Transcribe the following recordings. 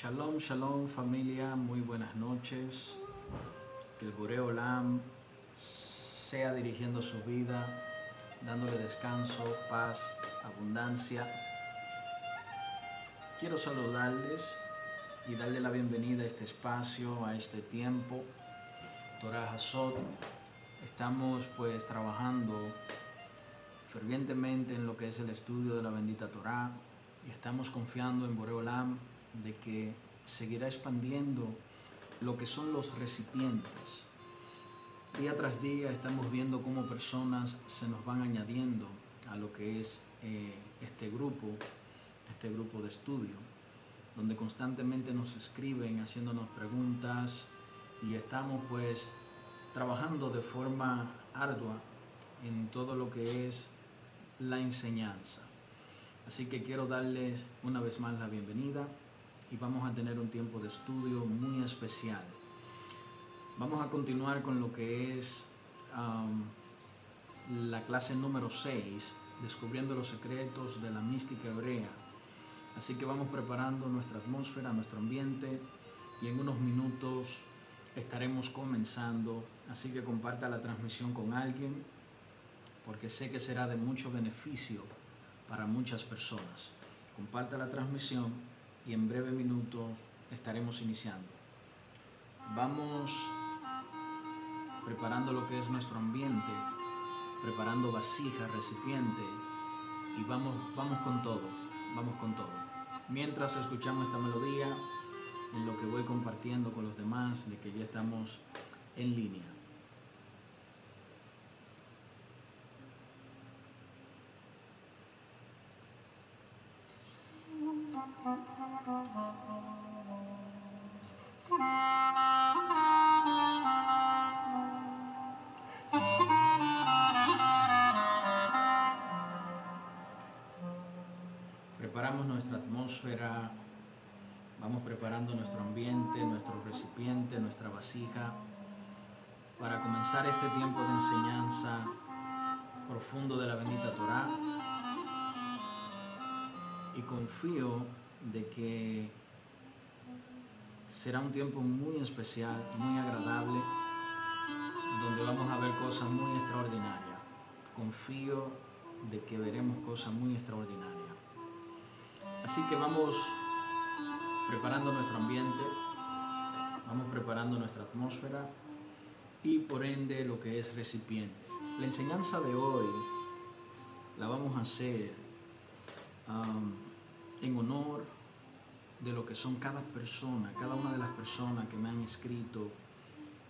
Shalom, shalom familia, muy buenas noches. Que el Boreo Olam sea dirigiendo su vida, dándole descanso, paz, abundancia. Quiero saludarles y darle la bienvenida a este espacio, a este tiempo. Torah Hazot. Estamos pues trabajando fervientemente en lo que es el estudio de la bendita Torah y estamos confiando en Boreolam de que seguirá expandiendo lo que son los recipientes. Día tras día estamos viendo cómo personas se nos van añadiendo a lo que es eh, este grupo, este grupo de estudio, donde constantemente nos escriben haciéndonos preguntas y estamos pues trabajando de forma ardua en todo lo que es la enseñanza. Así que quiero darles una vez más la bienvenida y vamos a tener un tiempo de estudio muy especial. Vamos a continuar con lo que es la clase número 6, descubriendo los secretos de la mística hebrea. Así que vamos preparando nuestra atmósfera, nuestro ambiente y en unos minutos estaremos comenzando. Así que comparta la transmisión con alguien porque sé que será de mucho beneficio para muchas personas. Comparta la transmisión y en breve minuto estaremos iniciando. Vamos preparando lo que es nuestro ambiente, preparando vasija, recipiente y vamos, vamos con todo, vamos con todo. Mientras escuchamos esta melodía, en lo que voy compartiendo con los demás de que ya estamos en línea. Preparamos nuestra atmósfera, vamos preparando nuestro ambiente, nuestro recipiente, nuestra vasija, para comenzar este tiempo de enseñanza profundo de la bendita Torah. Y confío de que será un tiempo muy especial, muy agradable, donde vamos a ver cosas muy extraordinarias. Confío de que veremos cosas muy extraordinarias. Así que vamos preparando nuestro ambiente, vamos preparando nuestra atmósfera y por ende lo que es recipiente. La enseñanza de hoy la vamos a hacer um, en honor de lo que son cada persona, cada una de las personas que me han escrito,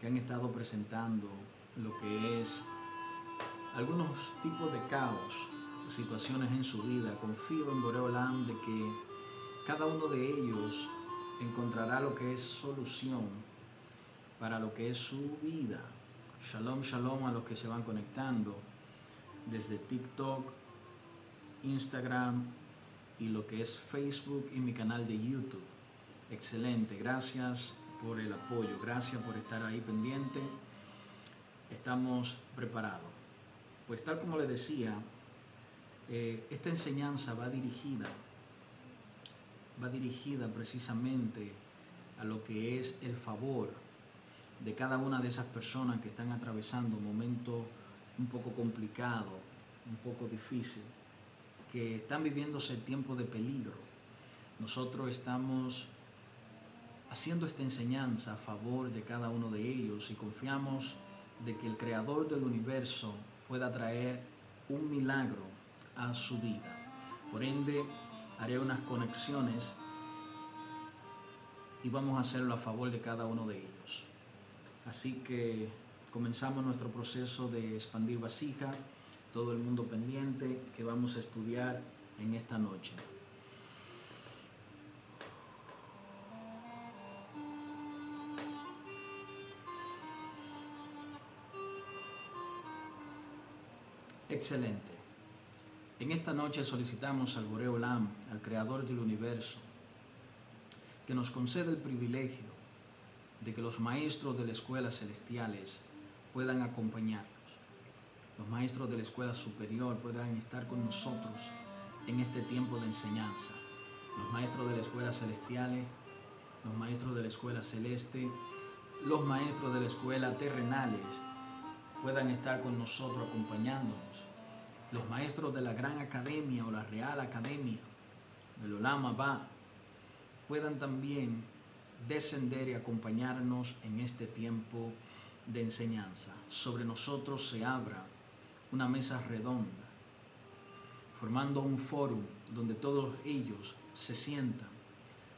que han estado presentando lo que es algunos tipos de caos, situaciones en su vida. Confío en Boreolam de que cada uno de ellos encontrará lo que es solución para lo que es su vida. Shalom, shalom a los que se van conectando desde TikTok, Instagram y lo que es Facebook y mi canal de YouTube. Excelente, gracias por el apoyo, gracias por estar ahí pendiente. Estamos preparados. Pues tal como les decía, eh, esta enseñanza va dirigida, va dirigida precisamente a lo que es el favor de cada una de esas personas que están atravesando un momento un poco complicado, un poco difícil, que están viviéndose tiempo de peligro. Nosotros estamos haciendo esta enseñanza a favor de cada uno de ellos y confiamos de que el creador del universo pueda traer un milagro a su vida. Por ende, haré unas conexiones y vamos a hacerlo a favor de cada uno de ellos. Así que comenzamos nuestro proceso de expandir vasija, todo el mundo pendiente que vamos a estudiar en esta noche. Excelente. En esta noche solicitamos al Boreo Lam, al Creador del Universo, que nos conceda el privilegio de que los maestros de las escuelas celestiales puedan acompañarnos. Los maestros de la escuela superior puedan estar con nosotros en este tiempo de enseñanza. Los maestros de las escuelas celestiales los maestros de la escuela celeste, los maestros de la escuela terrenales puedan estar con nosotros acompañándonos, los maestros de la gran academia o la real academia del Olama Ba puedan también descender y acompañarnos en este tiempo de enseñanza. Sobre nosotros se abra una mesa redonda, formando un foro donde todos ellos se sientan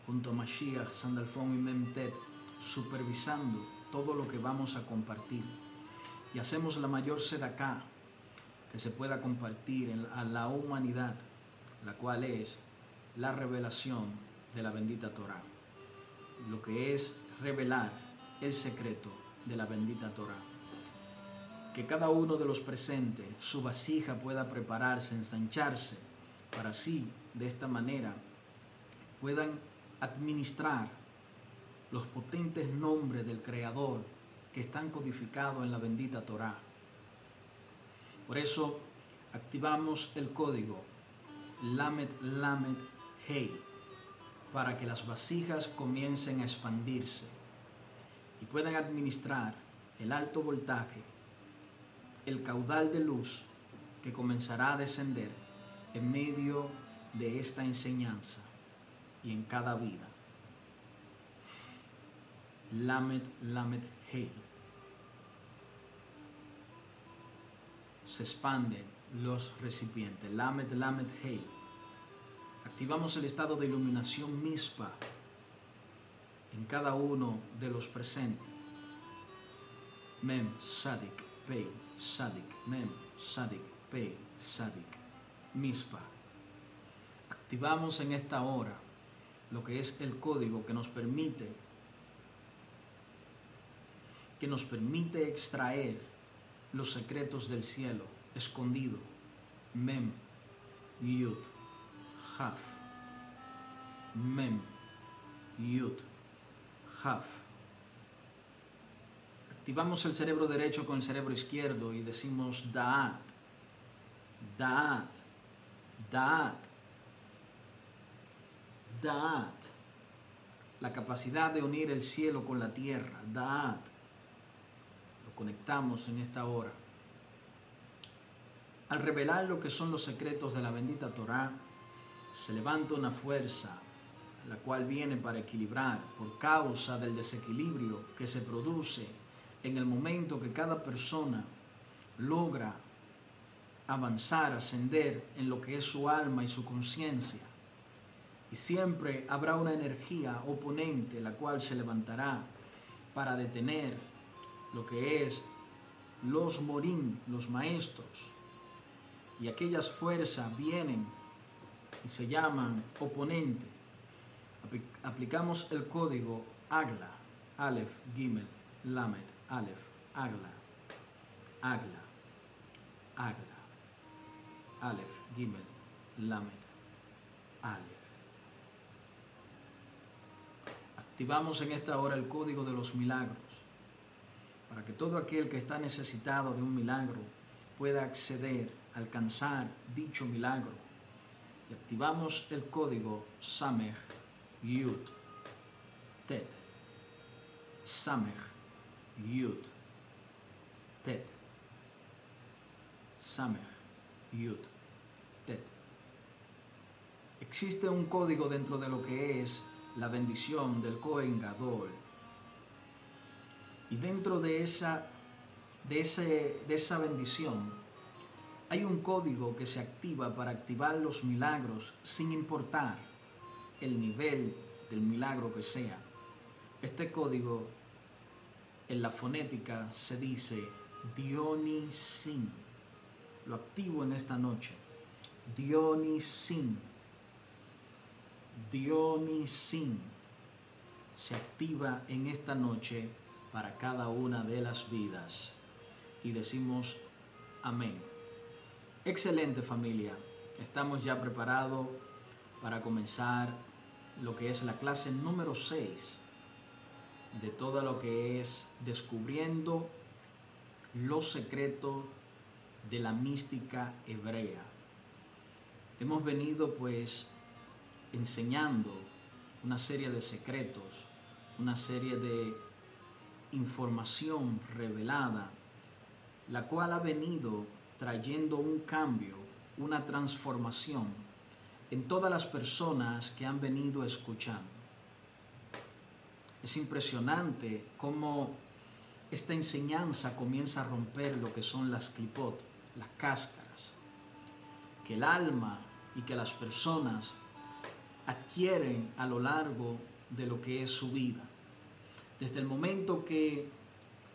junto a Mashiach, Sandalfón y Memtet, supervisando todo lo que vamos a compartir. Y hacemos la mayor acá que se pueda compartir a la humanidad, la cual es la revelación de la bendita Torah. Lo que es revelar el secreto de la bendita Torah. Que cada uno de los presentes, su vasija pueda prepararse, ensancharse, para así, de esta manera, puedan administrar los potentes nombres del Creador que están codificados en la bendita Torah. Por eso activamos el código Lamed Lamed Hey para que las vasijas comiencen a expandirse y puedan administrar el alto voltaje, el caudal de luz que comenzará a descender en medio de esta enseñanza y en cada vida. Lamed, Lamed, Hey. Se expanden los recipientes. Lamed, Lamed, Hey. Activamos el estado de iluminación mispa en cada uno de los presentes. Mem, Sadik, Pei, Sadik, Mem, Sadik, Pei, Sadik, Mispa. Activamos en esta hora lo que es el código que nos permite que nos permite extraer los secretos del cielo escondido. Mem, Yud, Haf. Mem, Yud, Haf. Activamos el cerebro derecho con el cerebro izquierdo y decimos Da'at, Da'at, Da'at. Da'at, la capacidad de unir el cielo con la tierra, Da'at, lo conectamos en esta hora. Al revelar lo que son los secretos de la bendita Torah, se levanta una fuerza, la cual viene para equilibrar por causa del desequilibrio que se produce en el momento que cada persona logra avanzar, ascender en lo que es su alma y su conciencia y siempre habrá una energía oponente la cual se levantará para detener lo que es los morín, los maestros. Y aquellas fuerzas vienen y se llaman oponente. Aplicamos el código AGLA, Aleph, Gimel, Lamed, Aleph, AGLA, AGLA, AGLA, Aleph, Gimel, Lamed, Aleph. Activamos en esta hora el código de los milagros para que todo aquel que está necesitado de un milagro pueda acceder, alcanzar dicho milagro. Y activamos el código Samech Yud Tet. Samech Yud Tet. Samech Yud Tet. Existe un código dentro de lo que es la bendición del Cohen Y dentro de esa, de, ese, de esa bendición hay un código que se activa para activar los milagros sin importar el nivel del milagro que sea. Este código en la fonética se dice Dionisin. Lo activo en esta noche. Dionisin Dionisin se activa en esta noche para cada una de las vidas. Y decimos amén. Excelente familia. Estamos ya preparados para comenzar lo que es la clase número 6 de todo lo que es descubriendo los secretos de la mística hebrea. Hemos venido pues enseñando una serie de secretos una serie de información revelada, la cual ha venido trayendo un cambio, una transformación en todas las personas que han venido escuchando. Es impresionante cómo esta enseñanza comienza a romper lo que son las clipot, las cáscaras, que el alma y que las personas adquieren a lo largo de lo que es su vida. Desde el momento que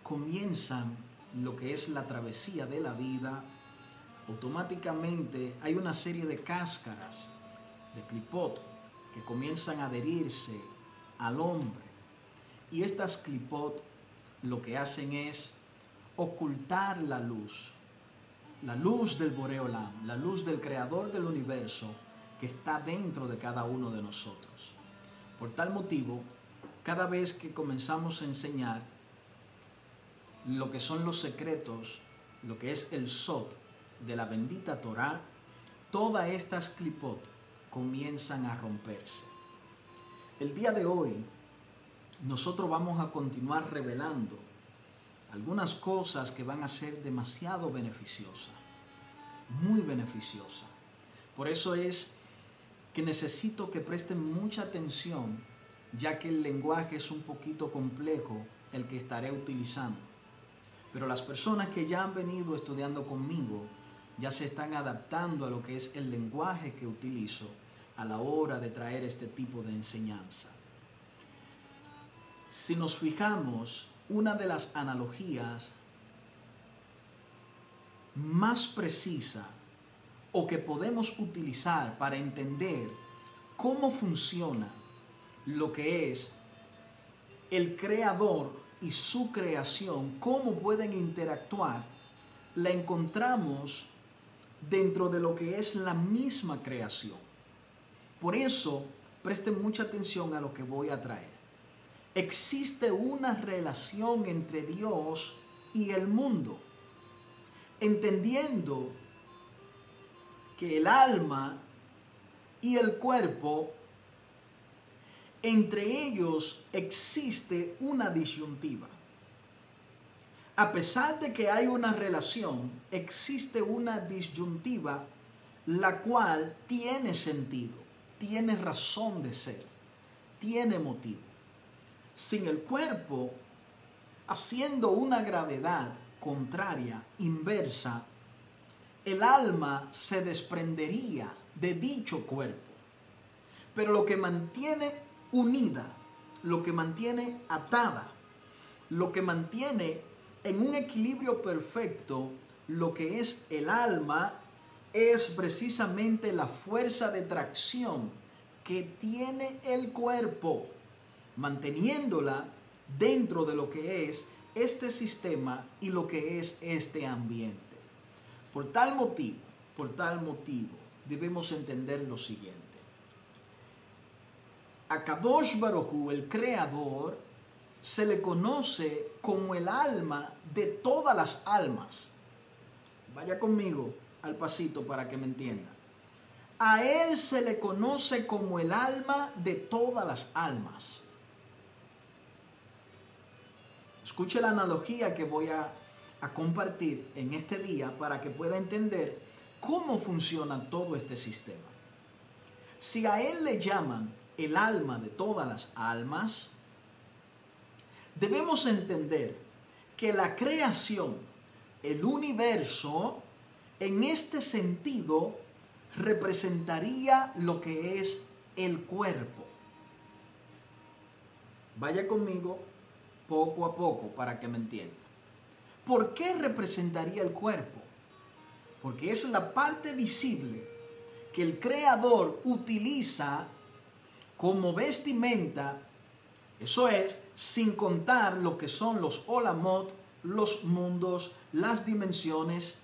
comienzan lo que es la travesía de la vida, automáticamente hay una serie de cáscaras, de clipot, que comienzan a adherirse al hombre. Y estas clipot lo que hacen es ocultar la luz, la luz del Boreolam, la luz del Creador del universo que está dentro de cada uno de nosotros. Por tal motivo, cada vez que comenzamos a enseñar lo que son los secretos, lo que es el Sot de la bendita Torah, todas estas clipot comienzan a romperse. El día de hoy nosotros vamos a continuar revelando algunas cosas que van a ser demasiado beneficiosas, muy beneficiosas. Por eso es que necesito que presten mucha atención, ya que el lenguaje es un poquito complejo el que estaré utilizando. Pero las personas que ya han venido estudiando conmigo ya se están adaptando a lo que es el lenguaje que utilizo a la hora de traer este tipo de enseñanza. Si nos fijamos, una de las analogías más precisa o que podemos utilizar para entender cómo funciona lo que es el creador y su creación, cómo pueden interactuar, la encontramos dentro de lo que es la misma creación. Por eso, presten mucha atención a lo que voy a traer existe una relación entre Dios y el mundo, entendiendo que el alma y el cuerpo, entre ellos existe una disyuntiva. A pesar de que hay una relación, existe una disyuntiva la cual tiene sentido, tiene razón de ser, tiene motivo sin el cuerpo, haciendo una gravedad contraria, inversa, el alma se desprendería de dicho cuerpo. Pero lo que mantiene unida, lo que mantiene atada, lo que mantiene en un equilibrio perfecto lo que es el alma es precisamente la fuerza de tracción que tiene el cuerpo manteniéndola dentro de lo que es este sistema y lo que es este ambiente. Por tal motivo, por tal motivo, debemos entender lo siguiente. A Kadosh Baruchu, el creador, se le conoce como el alma de todas las almas. Vaya conmigo al pasito para que me entienda. A él se le conoce como el alma de todas las almas. Escuche la analogía que voy a, compartir en este día para que pueda entender cómo funciona todo este sistema. Si a Él le llaman el alma de todas las almas, debemos entender que la creación, el universo, en este sentido, representaría lo que es el cuerpo. Vaya conmigo poco a poco para que me entienda. ¿Por qué representaría el cuerpo? Porque es la parte visible que el creador utiliza como vestimenta, eso es, sin contar lo que son los olamot, los mundos, las dimensiones,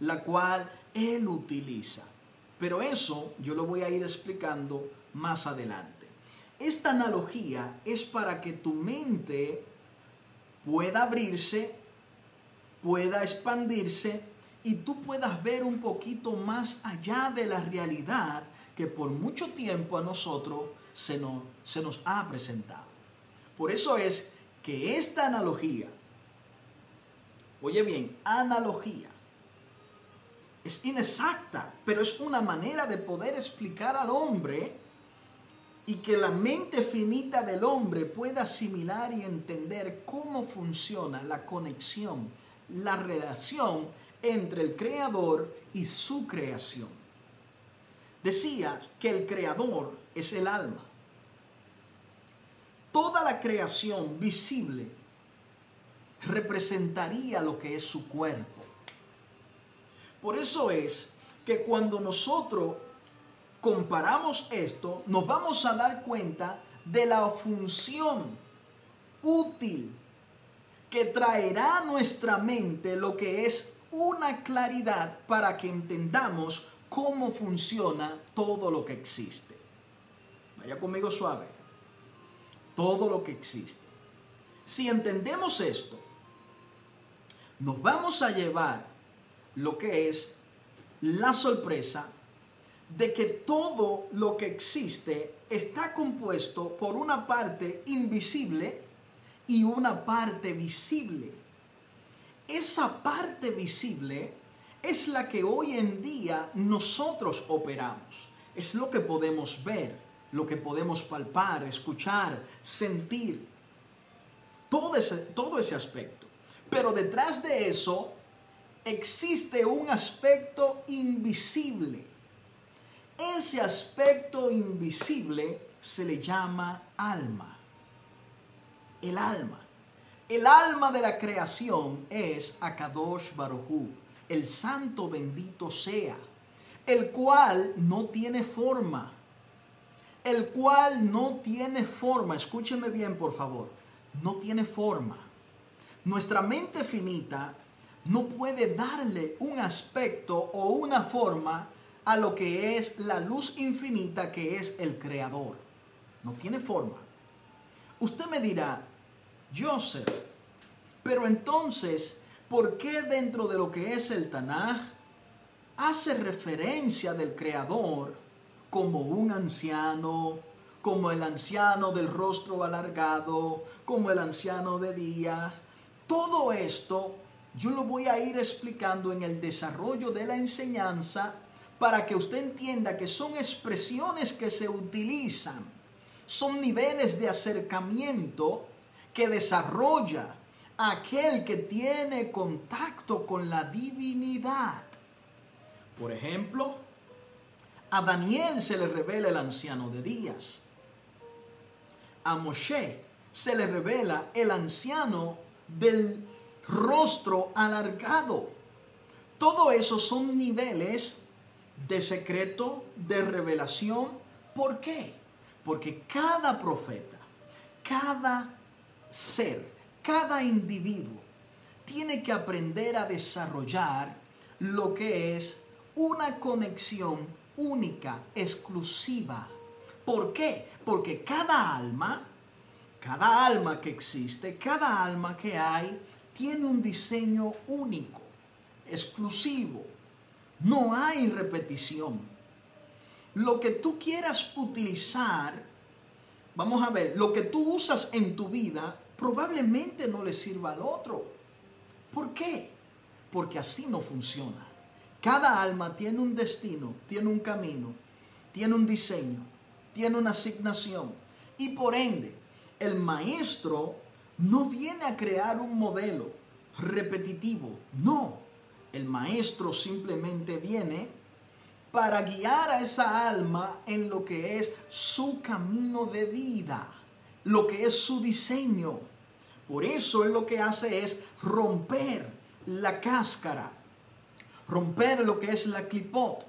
la cual él utiliza. Pero eso yo lo voy a ir explicando más adelante. Esta analogía es para que tu mente pueda abrirse, pueda expandirse y tú puedas ver un poquito más allá de la realidad que por mucho tiempo a nosotros se nos, se nos ha presentado. Por eso es que esta analogía, oye bien, analogía, es inexacta, pero es una manera de poder explicar al hombre y que la mente finita del hombre pueda asimilar y entender cómo funciona la conexión, la relación entre el creador y su creación. Decía que el creador es el alma. Toda la creación visible representaría lo que es su cuerpo. Por eso es que cuando nosotros comparamos esto, nos vamos a dar cuenta de la función útil que traerá a nuestra mente lo que es una claridad para que entendamos cómo funciona todo lo que existe. Vaya conmigo suave. Todo lo que existe. Si entendemos esto, nos vamos a llevar lo que es la sorpresa de que todo lo que existe está compuesto por una parte invisible y una parte visible. Esa parte visible es la que hoy en día nosotros operamos. Es lo que podemos ver, lo que podemos palpar, escuchar, sentir. Todo ese, todo ese aspecto. Pero detrás de eso existe un aspecto invisible ese aspecto invisible se le llama alma. El alma. El alma de la creación es Akadosh Baruchu, el santo bendito sea, el cual no tiene forma. El cual no tiene forma. Escúcheme bien, por favor. No tiene forma. Nuestra mente finita no puede darle un aspecto o una forma a lo que es la luz infinita que es el creador. No tiene forma. Usted me dirá, Joseph, pero entonces, ¿por qué dentro de lo que es el Tanaj hace referencia del creador como un anciano, como el anciano del rostro alargado, como el anciano de días? Todo esto yo lo voy a ir explicando en el desarrollo de la enseñanza para que usted entienda que son expresiones que se utilizan, son niveles de acercamiento que desarrolla aquel que tiene contacto con la divinidad. Por ejemplo, a Daniel se le revela el anciano de días. A Moshe se le revela el anciano del rostro alargado. Todo eso son niveles de secreto, de revelación. ¿Por qué? Porque cada profeta, cada ser, cada individuo tiene que aprender a desarrollar lo que es una conexión única, exclusiva. ¿Por qué? Porque cada alma, cada alma que existe, cada alma que hay, tiene un diseño único, exclusivo, no hay repetición. Lo que tú quieras utilizar, vamos a ver, lo que tú usas en tu vida probablemente no le sirva al otro. ¿Por qué? Porque así no funciona. Cada alma tiene un destino, tiene un camino, tiene un diseño, tiene una asignación. Y por ende, el maestro no viene a crear un modelo repetitivo, no el maestro simplemente viene para guiar a esa alma en lo que es su camino de vida, lo que es su diseño. Por eso él lo que hace es romper la cáscara, romper lo que es la clipot.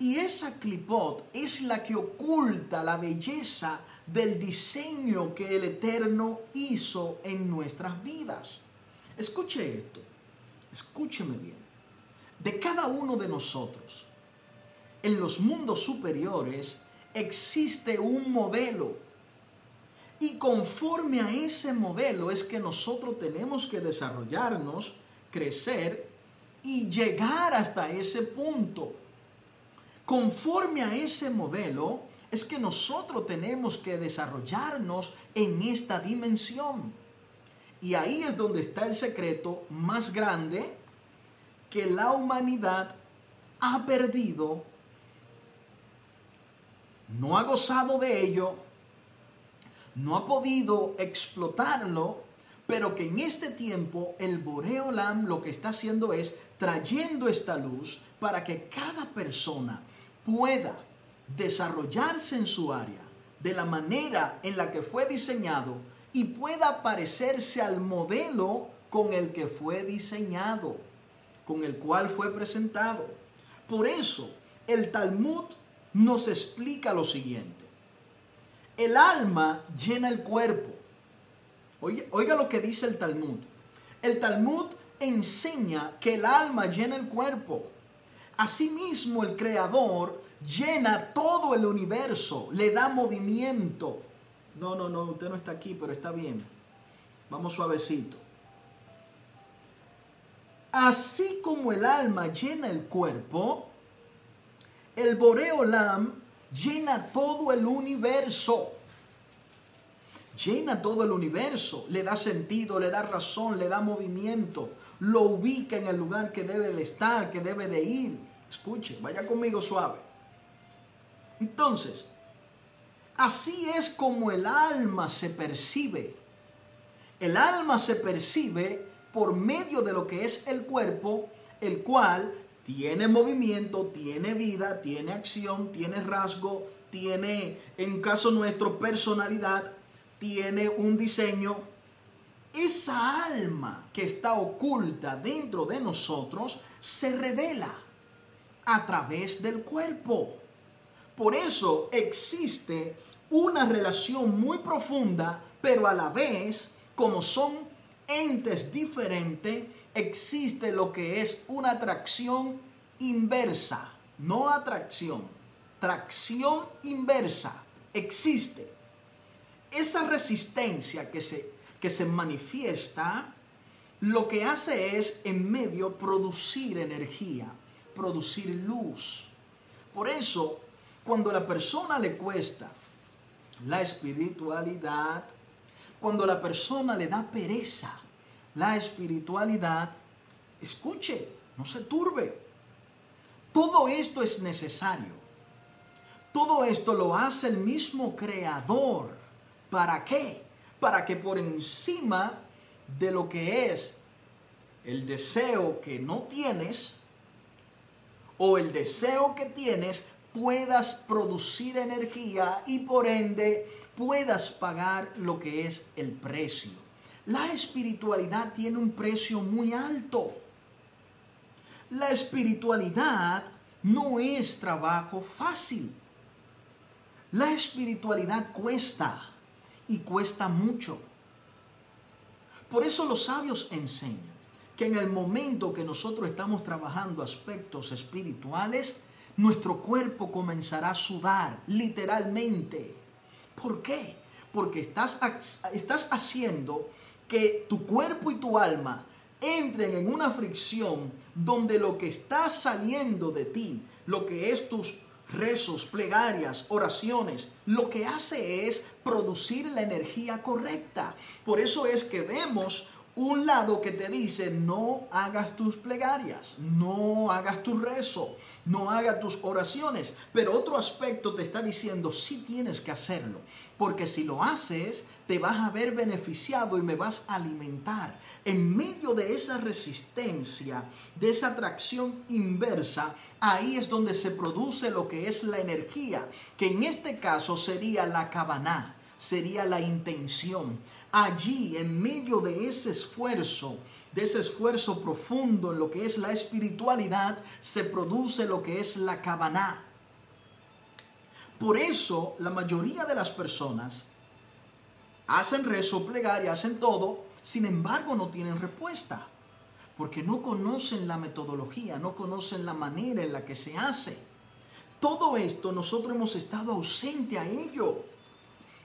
Y esa clipot es la que oculta la belleza del diseño que el Eterno hizo en nuestras vidas. Escuche esto, escúcheme bien de cada uno de nosotros. En los mundos superiores existe un modelo y conforme a ese modelo es que nosotros tenemos que desarrollarnos, crecer y llegar hasta ese punto. Conforme a ese modelo es que nosotros tenemos que desarrollarnos en esta dimensión. Y ahí es donde está el secreto más grande que la humanidad ha perdido, no ha gozado de ello, no ha podido explotarlo, pero que en este tiempo el Boreolam lo que está haciendo es trayendo esta luz para que cada persona pueda desarrollarse en su área de la manera en la que fue diseñado y pueda parecerse al modelo con el que fue diseñado, con el cual fue presentado. Por eso, el Talmud nos explica lo siguiente. El alma llena el cuerpo. Oiga, lo que dice el Talmud. El Talmud enseña que el alma llena el cuerpo. Asimismo, el Creador llena todo el universo, le da movimiento. No, no, no, usted no está aquí, pero está bien. Vamos suavecito. Así como el alma llena el cuerpo, el Boreolam llena todo el universo. Llena todo el universo, le da sentido, le da razón, le da movimiento, lo ubica en el lugar que debe de estar, que debe de ir. Escuche, vaya conmigo suave. Entonces, así es como el alma se percibe. El alma se percibe por medio de lo que es el cuerpo, el cual tiene movimiento, tiene vida, tiene acción, tiene rasgo, tiene, en caso nuestro, personalidad, tiene un diseño. Esa alma que está oculta dentro de nosotros se revela a través del cuerpo. Por eso existe una relación muy profunda, pero a la vez, como son entes diferentes, existe lo que es una atracción inversa, no atracción, tracción inversa, existe. Esa resistencia que se, que se manifiesta, lo que hace es en medio producir energía, producir luz. Por eso cuando a la persona le cuesta la espiritualidad, cuando la persona le da pereza la espiritualidad, escuche, no se turbe. Todo esto es necesario. Todo esto lo hace el mismo creador. ¿Para qué? Para que por encima de lo que es el deseo que no tienes o el deseo que tienes, puedas producir energía y por ende puedas pagar lo que es el precio. La espiritualidad tiene un precio muy alto. La espiritualidad no es trabajo fácil. La espiritualidad cuesta y cuesta mucho. Por eso los sabios enseñan que en el momento que nosotros estamos trabajando aspectos espirituales, nuestro cuerpo comenzará a sudar, literalmente. ¿Por qué? Porque estás, estás haciendo que tu cuerpo y tu alma entren en una fricción donde lo que está saliendo de ti, lo que es tus rezos, plegarias, oraciones, lo que hace es producir la energía correcta. Por eso es que vemos un lado que te dice no hagas tus plegarias, no hagas tu rezo, no hagas tus oraciones, pero otro aspecto te está diciendo sí tienes que hacerlo, porque si lo haces te vas a ver beneficiado y me vas a alimentar. En medio de esa resistencia, de esa atracción inversa, ahí es donde se produce lo que es la energía, que en este caso sería la cabana, sería la intención allí, en medio de ese esfuerzo, de ese esfuerzo profundo en lo que es la espiritualidad, se produce lo que es la cabana. Por eso la mayoría de las personas hacen rezo, plegaria, hacen todo, sin embargo no tienen respuesta, porque no conocen la metodología, no conocen la manera en la que se hace. Todo esto nosotros hemos estado ausente a ello.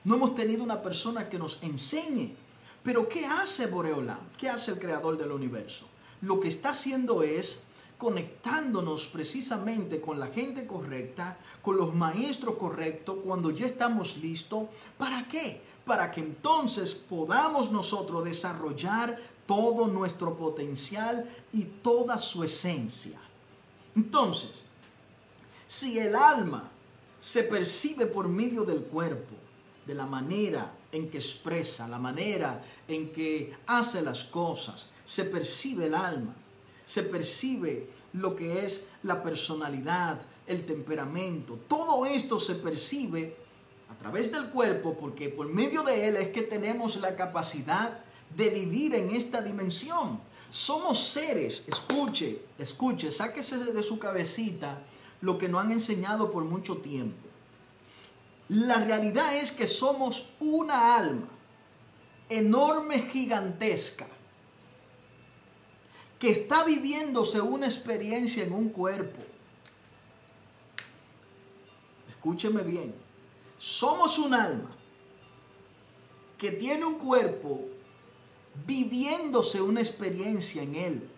No hemos tenido una persona que nos enseñe. Pero ¿qué hace Boreolam? ¿Qué hace el creador del universo? Lo que está haciendo es conectándonos precisamente con la gente correcta, con los maestros correctos, cuando ya estamos listos. ¿Para qué? Para que entonces podamos nosotros desarrollar todo nuestro potencial y toda su esencia. Entonces, si el alma se percibe por medio del cuerpo, de la manera en que expresa, la manera en que hace las cosas, se percibe el alma, se percibe lo que es la personalidad, el temperamento, todo esto se percibe a través del cuerpo porque por medio de él es que tenemos la capacidad de vivir en esta dimensión. Somos seres, escuche, escuche, sáquese de su cabecita lo que nos han enseñado por mucho tiempo. La realidad es que somos una alma enorme, gigantesca, que está viviéndose una experiencia en un cuerpo. Escúcheme bien, somos un alma que tiene un cuerpo viviéndose una experiencia en él.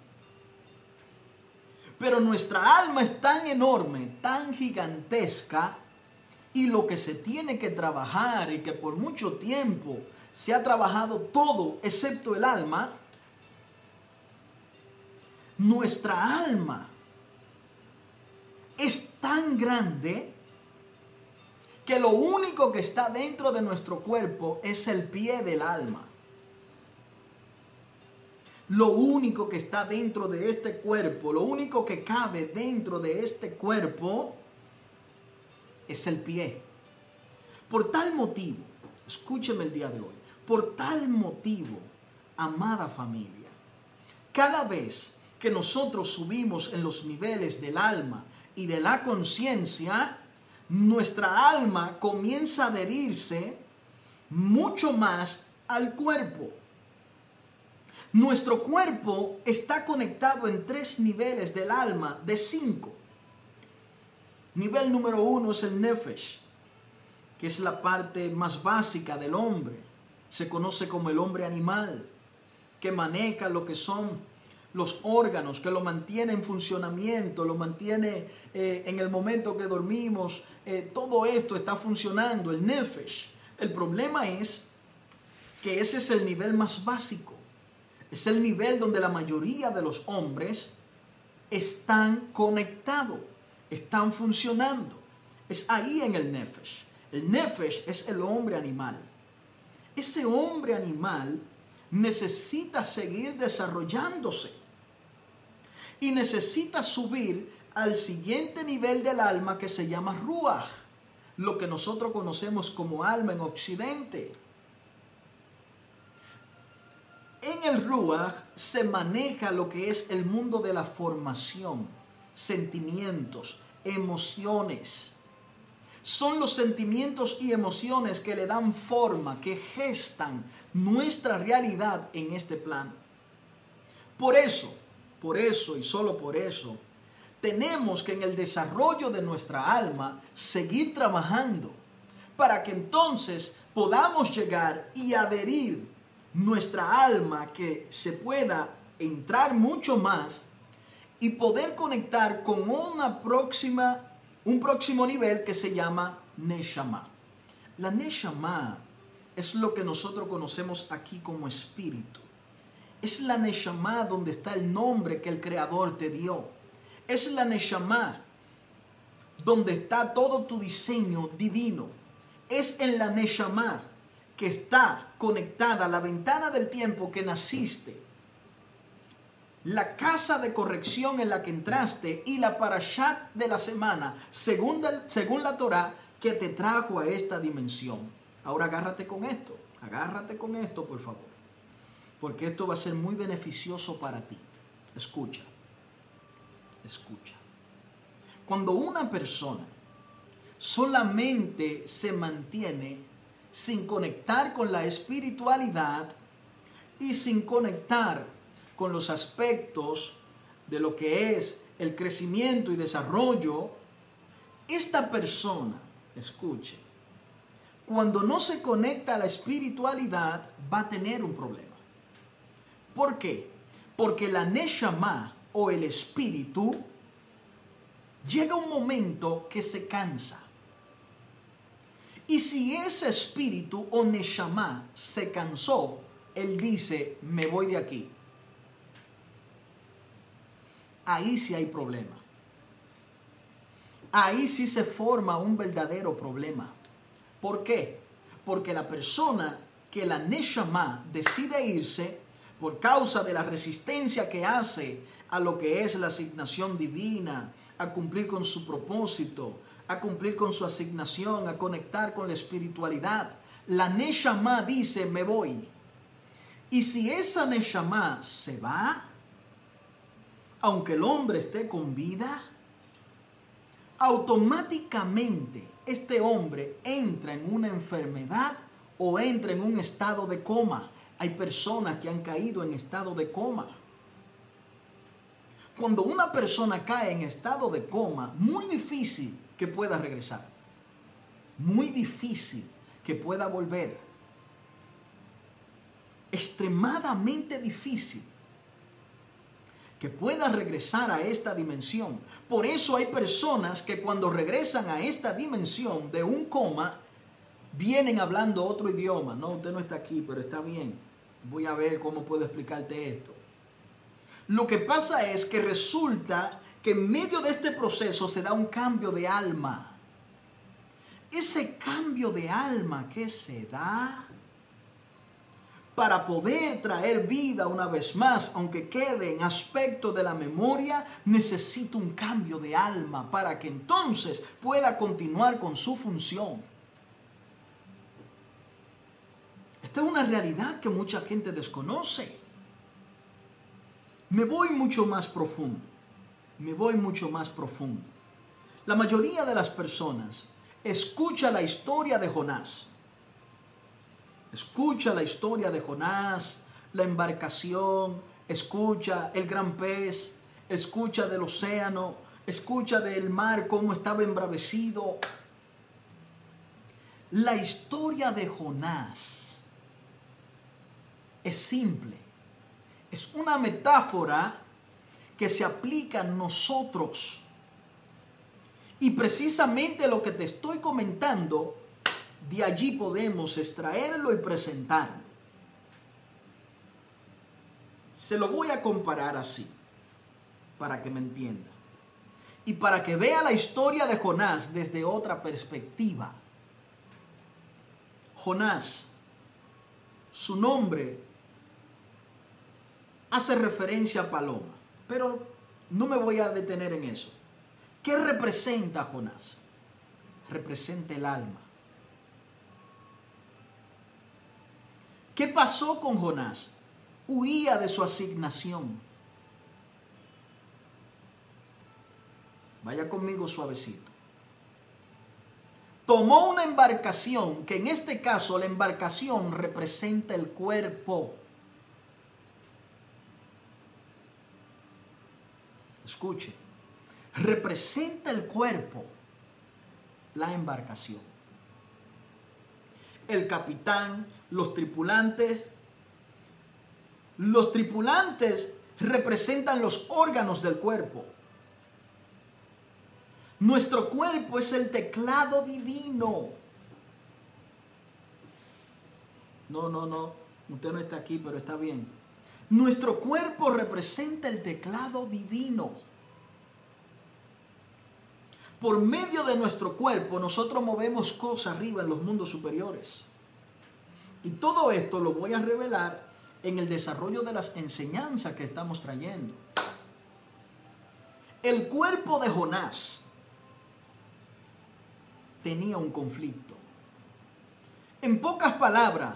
Pero nuestra alma es tan enorme, tan gigantesca, y lo que se tiene que trabajar y que por mucho tiempo se ha trabajado todo excepto el alma, nuestra alma es tan grande que lo único que está dentro de nuestro cuerpo es el pie del alma. Lo único que está dentro de este cuerpo, lo único que cabe dentro de este cuerpo es el pie. Por tal motivo, escúcheme el día de hoy, por tal motivo, amada familia, cada vez que nosotros subimos en los niveles del alma y de la conciencia, nuestra alma comienza a adherirse mucho más al cuerpo. Nuestro cuerpo está conectado en tres niveles del alma de cinco. Nivel número uno es el nefesh, que es la parte más básica del hombre. Se conoce como el hombre animal, que maneja lo que son los órganos, que lo mantiene en funcionamiento, lo mantiene eh, en el momento que dormimos. Eh, todo esto está funcionando, el nefesh. El problema es que ese es el nivel más básico. Es el nivel donde la mayoría de los hombres están conectados están funcionando. Es ahí en el Nefesh. El Nefesh es el hombre animal. Ese hombre animal necesita seguir desarrollándose y necesita subir al siguiente nivel del alma que se llama Ruach, lo que nosotros conocemos como alma en Occidente. En el Ruach se maneja lo que es el mundo de la formación sentimientos, emociones. Son los sentimientos y emociones que le dan forma, que gestan nuestra realidad en este plan. Por eso, por eso y solo por eso, tenemos que en el desarrollo de nuestra alma seguir trabajando para que entonces podamos llegar y adherir nuestra alma que se pueda entrar mucho más y poder conectar con una próxima, un próximo nivel que se llama Neshama. La Neshama es lo que nosotros conocemos aquí como espíritu. Es la Neshama donde está el nombre que el Creador te dio. Es la Neshama donde está todo tu diseño divino. Es en la Neshama que está conectada la ventana del tiempo que naciste la casa de corrección en la que entraste y la parashat de la semana, según, según la Torah, que te trajo a esta dimensión. Ahora agárrate con esto, agárrate con esto, por favor, porque esto va a ser muy beneficioso para ti. Escucha, escucha. Cuando una persona solamente se mantiene sin conectar con la espiritualidad y sin conectar con los aspectos de lo que es el crecimiento y desarrollo, esta persona, escuche, cuando no se conecta a la espiritualidad va a tener un problema. ¿Por qué? Porque la Neshama o el espíritu, llega un momento que se cansa. Y si ese espíritu o Neshama se cansó, él dice, me voy de aquí. Ahí sí hay problema. Ahí sí se forma un verdadero problema. ¿Por qué? Porque la persona que la Neshama decide irse por causa de la resistencia que hace a lo que es la asignación divina, a cumplir con su propósito, a cumplir con su asignación, a conectar con la espiritualidad. La Neshama dice, me voy. Y si esa Neshama se va, aunque el hombre esté con vida, automáticamente este hombre entra en una enfermedad o entra en un estado de coma. Hay personas que han caído en estado de coma. Cuando una persona cae en estado de coma, muy difícil que pueda regresar. Muy difícil que pueda volver. Extremadamente difícil que regresar a esta dimensión. Por eso hay personas que cuando regresan a esta dimensión de un coma, vienen hablando otro idioma. No, usted no está aquí, pero está bien. Voy a ver cómo puedo explicarte esto. Lo que pasa es que resulta que en medio de este proceso se da un cambio de alma. Ese cambio de alma que se da para poder traer vida una vez más, aunque quede en aspecto de la memoria, necesita un cambio de alma para que entonces pueda continuar con su función. Esta es una realidad que mucha gente desconoce. Me voy mucho más profundo me voy mucho más profundo. La mayoría de las personas escucha la historia de Jonás. Escucha la historia de Jonás, la embarcación, escucha el gran pez, escucha del océano, escucha del mar cómo estaba embravecido. La historia de Jonás es simple. Es una metáfora que se aplica a nosotros. Y precisamente lo que te estoy comentando, de allí podemos extraerlo y presentarlo. Se lo voy a comparar así, para que me entienda. Y para que vea la historia de Jonás desde otra perspectiva. Jonás, su nombre hace referencia a paloma. Pero no me voy a detener en eso. ¿Qué representa Jonás? Representa el alma. ¿Qué pasó con Jonás? Huía de su asignación. Vaya conmigo suavecito. Tomó una embarcación, que en este caso la embarcación representa el cuerpo. escuche, representa el cuerpo, la embarcación. El capitán, los tripulantes, los tripulantes representan los órganos del cuerpo. Nuestro cuerpo es el teclado divino. No, no, no. Usted no está aquí, pero está bien. Nuestro cuerpo representa el teclado divino. Por medio de nuestro cuerpo nosotros movemos cosas arriba en los mundos superiores. Y todo esto lo voy a revelar en el desarrollo de las enseñanzas que estamos trayendo. El cuerpo de Jonás tenía un conflicto. En pocas palabras,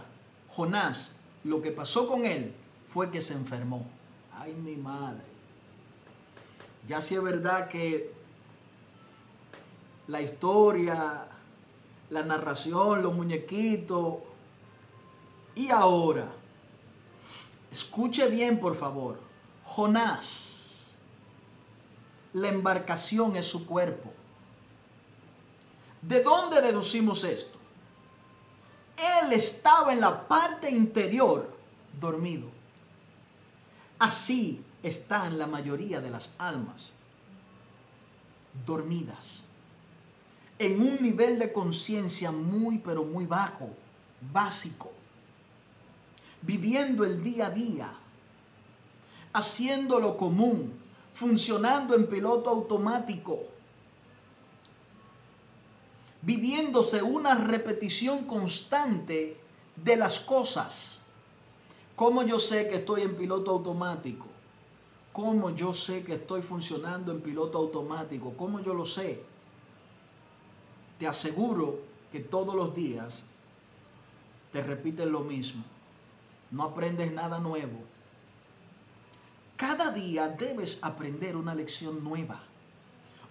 Jonás, lo que pasó con él fue que se enfermó. Ay, mi madre. Ya si es verdad que la historia, la narración, los muñequitos. Y ahora, escuche bien por favor, Jonás, la embarcación es su cuerpo. ¿De dónde deducimos esto? Él estaba en la parte interior dormido. Así están la mayoría de las almas dormidas, en un nivel de conciencia muy, pero muy bajo, básico, viviendo el día a día, haciendo lo común, funcionando en piloto automático, viviéndose una repetición constante de las cosas. ¿Cómo yo sé que estoy en piloto automático? ¿Cómo yo sé que estoy funcionando en piloto automático? ¿Cómo yo lo sé? Te aseguro que todos los días te repiten lo mismo. No aprendes nada nuevo. Cada día debes aprender una lección nueva,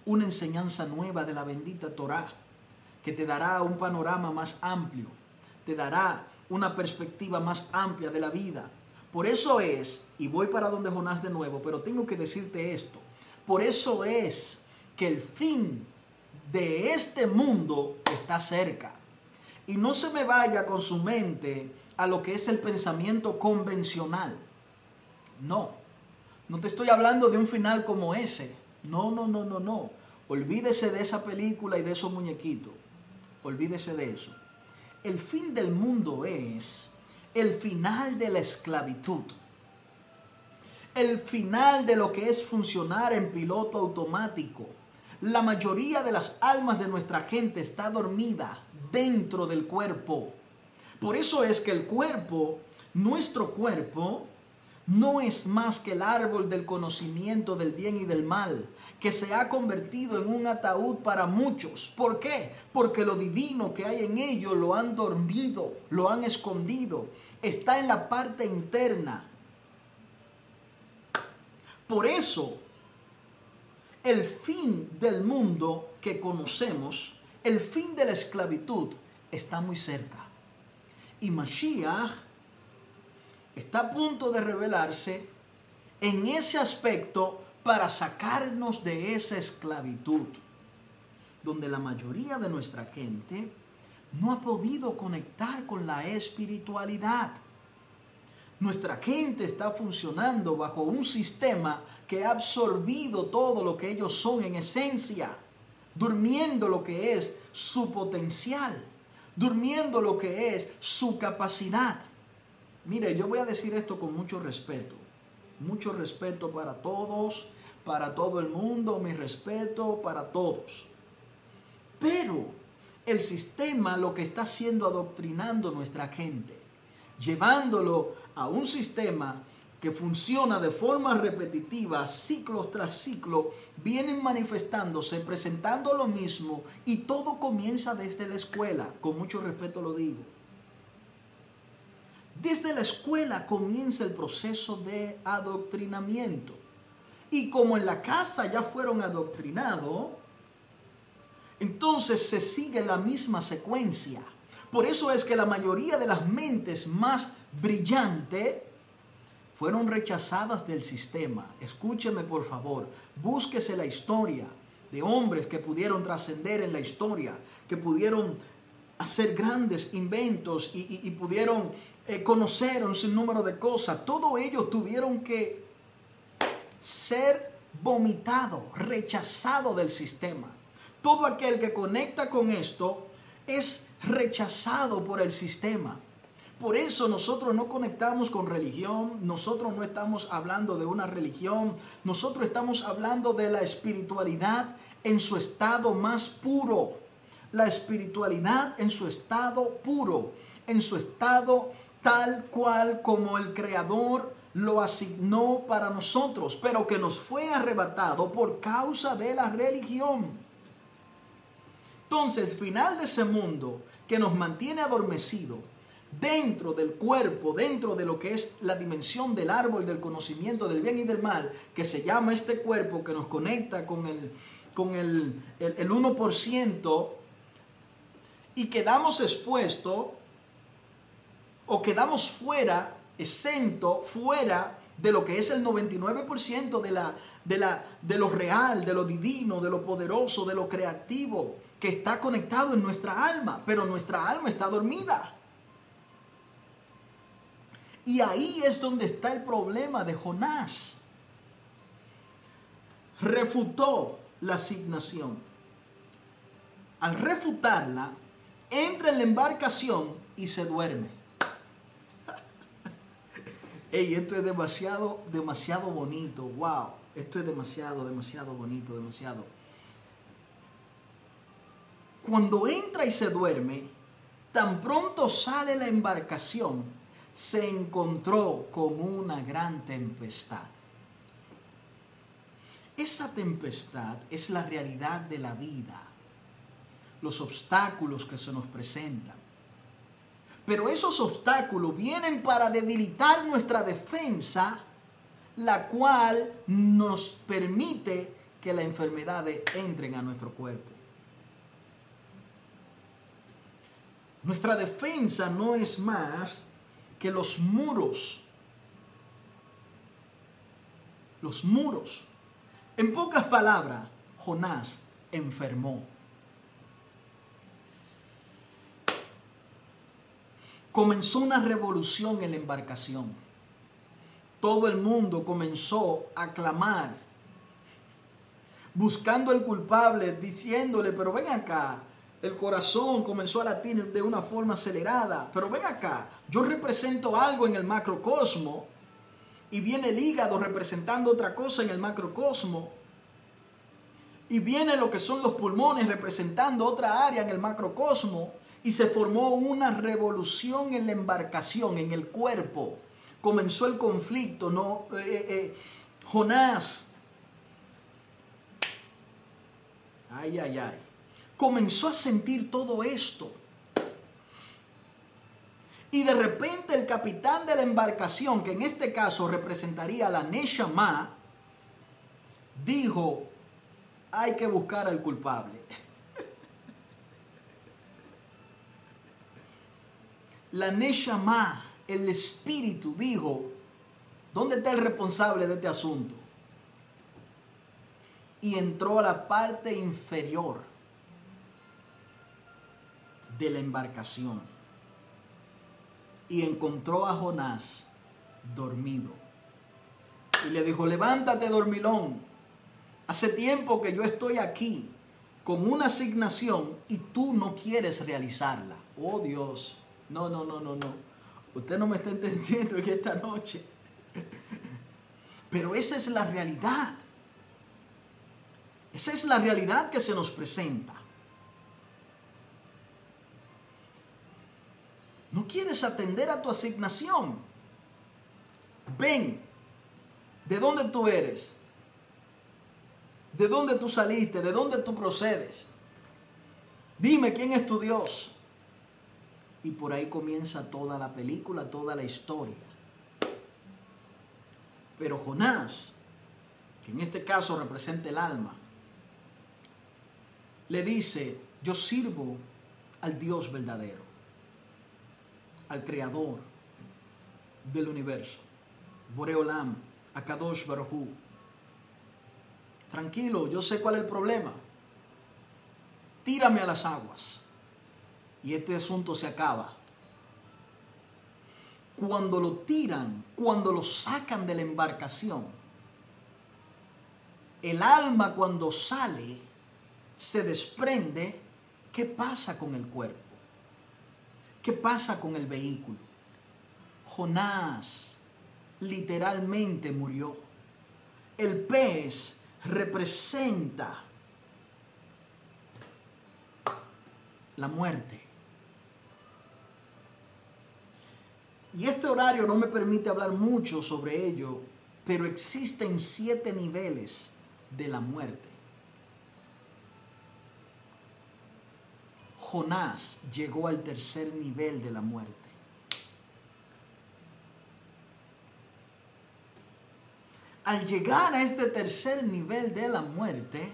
una enseñanza nueva de la bendita Torah, que te dará un panorama más amplio, te dará una perspectiva más amplia de la vida. Por eso es, y voy para donde Jonás de nuevo, pero tengo que decirte esto, por eso es que el fin de este mundo está cerca. Y no se me vaya con su mente a lo que es el pensamiento convencional. No, no te estoy hablando de un final como ese. No, no, no, no, no. Olvídese de esa película y de esos muñequitos. Olvídese de eso. El fin del mundo es el final de la esclavitud. El final de lo que es funcionar en piloto automático. La mayoría de las almas de nuestra gente está dormida dentro del cuerpo. Por eso es que el cuerpo, nuestro cuerpo, no es más que el árbol del conocimiento del bien y del mal, que se ha convertido en un ataúd para muchos. ¿Por qué? Porque lo divino que hay en ellos lo han dormido, lo han escondido, está en la parte interna. Por eso, el fin del mundo que conocemos, el fin de la esclavitud, está muy cerca. Y Mashiach está a punto de revelarse en ese aspecto para sacarnos de esa esclavitud, donde la mayoría de nuestra gente no ha podido conectar con la espiritualidad. Nuestra gente está funcionando bajo un sistema que ha absorbido todo lo que ellos son en esencia, durmiendo lo que es su potencial, durmiendo lo que es su capacidad. Mire, yo voy a decir esto con mucho respeto. Mucho respeto para todos, para todo el mundo, mi respeto para todos. Pero el sistema lo que está haciendo adoctrinando nuestra gente, llevándolo a un sistema que funciona de forma repetitiva, ciclo tras ciclo, vienen manifestándose, presentando lo mismo y todo comienza desde la escuela, con mucho respeto lo digo. Desde la escuela comienza el proceso de adoctrinamiento. Y como en la casa ya fueron adoctrinados, entonces se sigue la misma secuencia. Por eso es que la mayoría de las mentes más brillantes fueron rechazadas del sistema. Escúcheme por favor, búsquese la historia de hombres que pudieron trascender en la historia, que pudieron hacer grandes inventos y, pudieron eh, conocer un sinnúmero de cosas. Todo ellos tuvieron que ser vomitado, rechazado del sistema. Todo aquel que conecta con esto es rechazado por el sistema. Por eso nosotros no conectamos con religión, nosotros no estamos hablando de una religión, nosotros estamos hablando de la espiritualidad en su estado más puro la espiritualidad en su estado puro, en su estado tal cual como el Creador lo asignó para nosotros, pero que nos fue arrebatado por causa de la religión. Entonces, final de ese mundo que nos mantiene adormecido dentro del cuerpo, dentro de lo que es la dimensión del árbol del conocimiento del bien y del mal, que se llama este cuerpo que nos conecta con el, con el, el, el 1% y quedamos expuestos o quedamos fuera, exento, fuera de lo que es el 99% de, la, de, la, de lo real, de lo divino, de lo poderoso, de lo creativo, que está conectado en nuestra alma, pero nuestra alma está dormida. Y ahí es donde está el problema de Jonás. refutó la asignación. Al refutarla, entra en la embarcación y se duerme. Ey, esto es demasiado, demasiado bonito. Wow, esto es demasiado, demasiado bonito, demasiado. Cuando entra y se duerme, tan pronto sale la embarcación, se encontró con una gran tempestad. Esa tempestad es la realidad de la vida, los obstáculos que se nos presentan. Pero esos obstáculos vienen para debilitar nuestra defensa, la cual nos permite que las enfermedades entren a nuestro cuerpo. Nuestra defensa no es más que los muros. Los muros. En pocas palabras, Jonás enfermó. Comenzó una revolución en la embarcación. Todo el mundo comenzó a clamar, buscando el culpable, diciéndole, pero ven acá, el corazón comenzó a latir de una forma acelerada. Pero ven acá, yo represento algo en el macrocosmo y viene el hígado representando otra cosa en el macrocosmo. Y viene lo que son los pulmones representando otra área en el macrocosmo. Y se formó una revolución en la embarcación, en el cuerpo. Comenzó el conflicto, ¿no? Eh, eh, eh, Jonás. Ay, ay, ay comenzó a sentir todo esto. Y de repente el capitán de la embarcación, que en este caso representaría a la Neshama, dijo, hay que buscar al culpable. La Neshama, el espíritu, dijo, ¿dónde está el responsable de este asunto? Y entró a la parte inferior de la embarcación y encontró a Jonás dormido. Y le dijo, levántate dormilón, hace tiempo que yo estoy aquí con una asignación y tú no quieres realizarla. Oh Dios, no, no, no, no, no. Usted no me está entendiendo en esta noche. Pero esa es la realidad. Esa es la realidad que se nos presenta. No quieres atender a tu asignación. Ven, ¿de dónde tú eres? ¿De dónde tú saliste? ¿De dónde tú procedes? Dime quién es tu Dios. Y por ahí comienza toda la película, toda la historia. Pero Jonás, que en este caso representa el alma, le dice, yo sirvo al Dios verdadero al creador del universo, Boreolam, Akadosh Baruj Tranquilo, yo sé cuál es el problema. Tírame a las aguas y este asunto se acaba. Cuando lo tiran, cuando lo sacan de la embarcación, el alma cuando sale se desprende, ¿qué pasa con el cuerpo? ¿Qué pasa con el vehículo? Jonás literalmente murió. El pez representa la muerte. Y este horario no me permite hablar mucho sobre ello, pero existen siete niveles de la muerte. Jonás llegó al tercer nivel de la muerte. Al llegar a este tercer nivel de la muerte,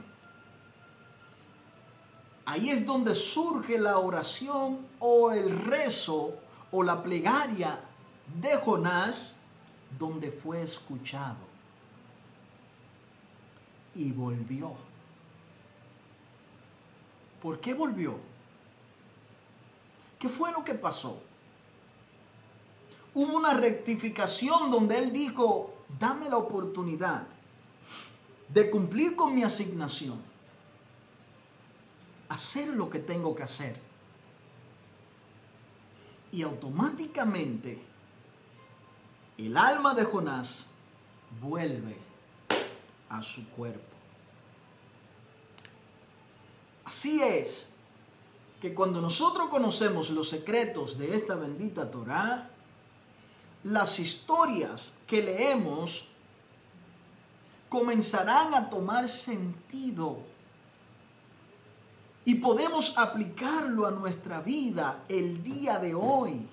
ahí es donde surge la oración o el rezo o la plegaria de Jonás, donde fue escuchado y volvió. ¿Por qué volvió? ¿Qué fue lo que pasó? Hubo una rectificación donde él dijo, dame la oportunidad de cumplir con mi asignación, hacer lo que tengo que hacer. Y automáticamente el alma de Jonás vuelve a su cuerpo. Así es que cuando nosotros conocemos los secretos de esta bendita Torah, las historias que leemos comenzarán a tomar sentido y podemos aplicarlo a nuestra vida el día de hoy.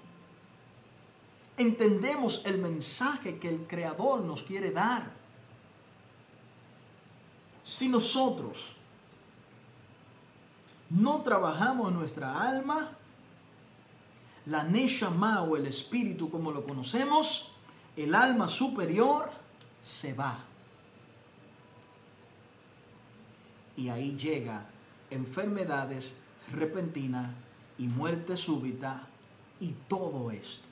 Entendemos el mensaje que el Creador nos quiere dar. Si nosotros no trabajamos nuestra alma, la Neshama o el espíritu como lo conocemos, el alma superior se va. Y ahí llega enfermedades repentinas y muerte súbita y todo esto.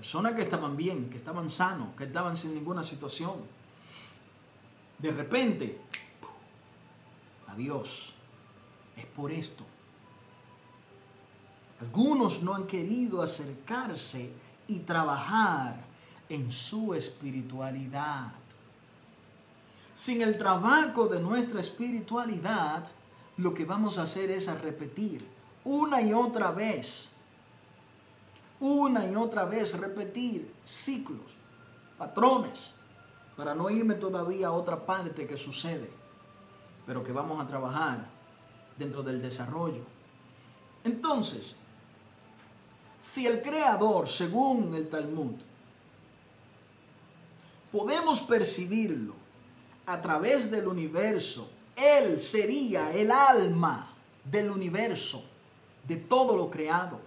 Personas que estaban bien, que estaban sanos, que estaban sin ninguna situación. De repente, adiós. Es por esto. Algunos no han querido acercarse y trabajar en su espiritualidad. Sin el trabajo de nuestra espiritualidad, lo que vamos a hacer es a repetir una y otra vez, una y otra vez repetir ciclos, patrones, para no irme todavía a otra parte que sucede pero que vamos a trabajar dentro del desarrollo. Entonces, si el creador, según el Talmud, podemos percibirlo a través del universo, él sería el alma del universo, de todo lo creado.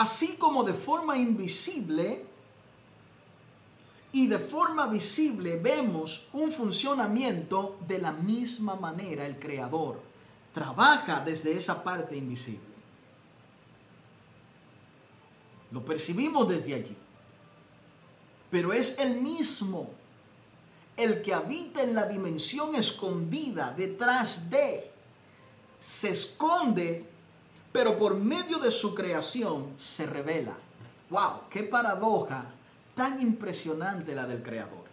Así como de forma invisible, y de forma visible vemos un funcionamiento de la misma manera el Creador trabaja desde esa parte invisible. Lo percibimos desde allí. Pero es el mismo el que habita en la dimensión escondida detrás de. Se esconde, pero por medio de su creación se revela. ¡Wow! ¡Qué paradoja! tan impresionante la del Creador.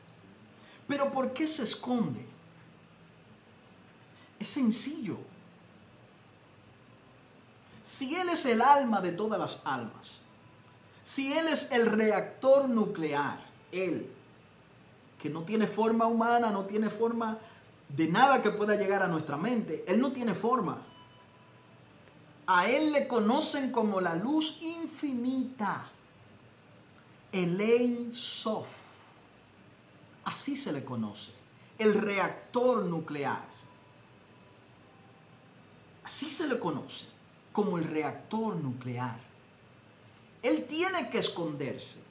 Pero ¿por qué se esconde? Es sencillo. Si Él es el alma de todas las almas, si Él es el reactor nuclear, Él, que no tiene forma humana, no tiene forma de nada que pueda llegar a nuestra mente, Él no tiene forma. A Él le conocen como la luz infinita. Elaine Sof. Así se le conoce. El reactor nuclear. Así se le conoce como el reactor nuclear. Él tiene que esconderse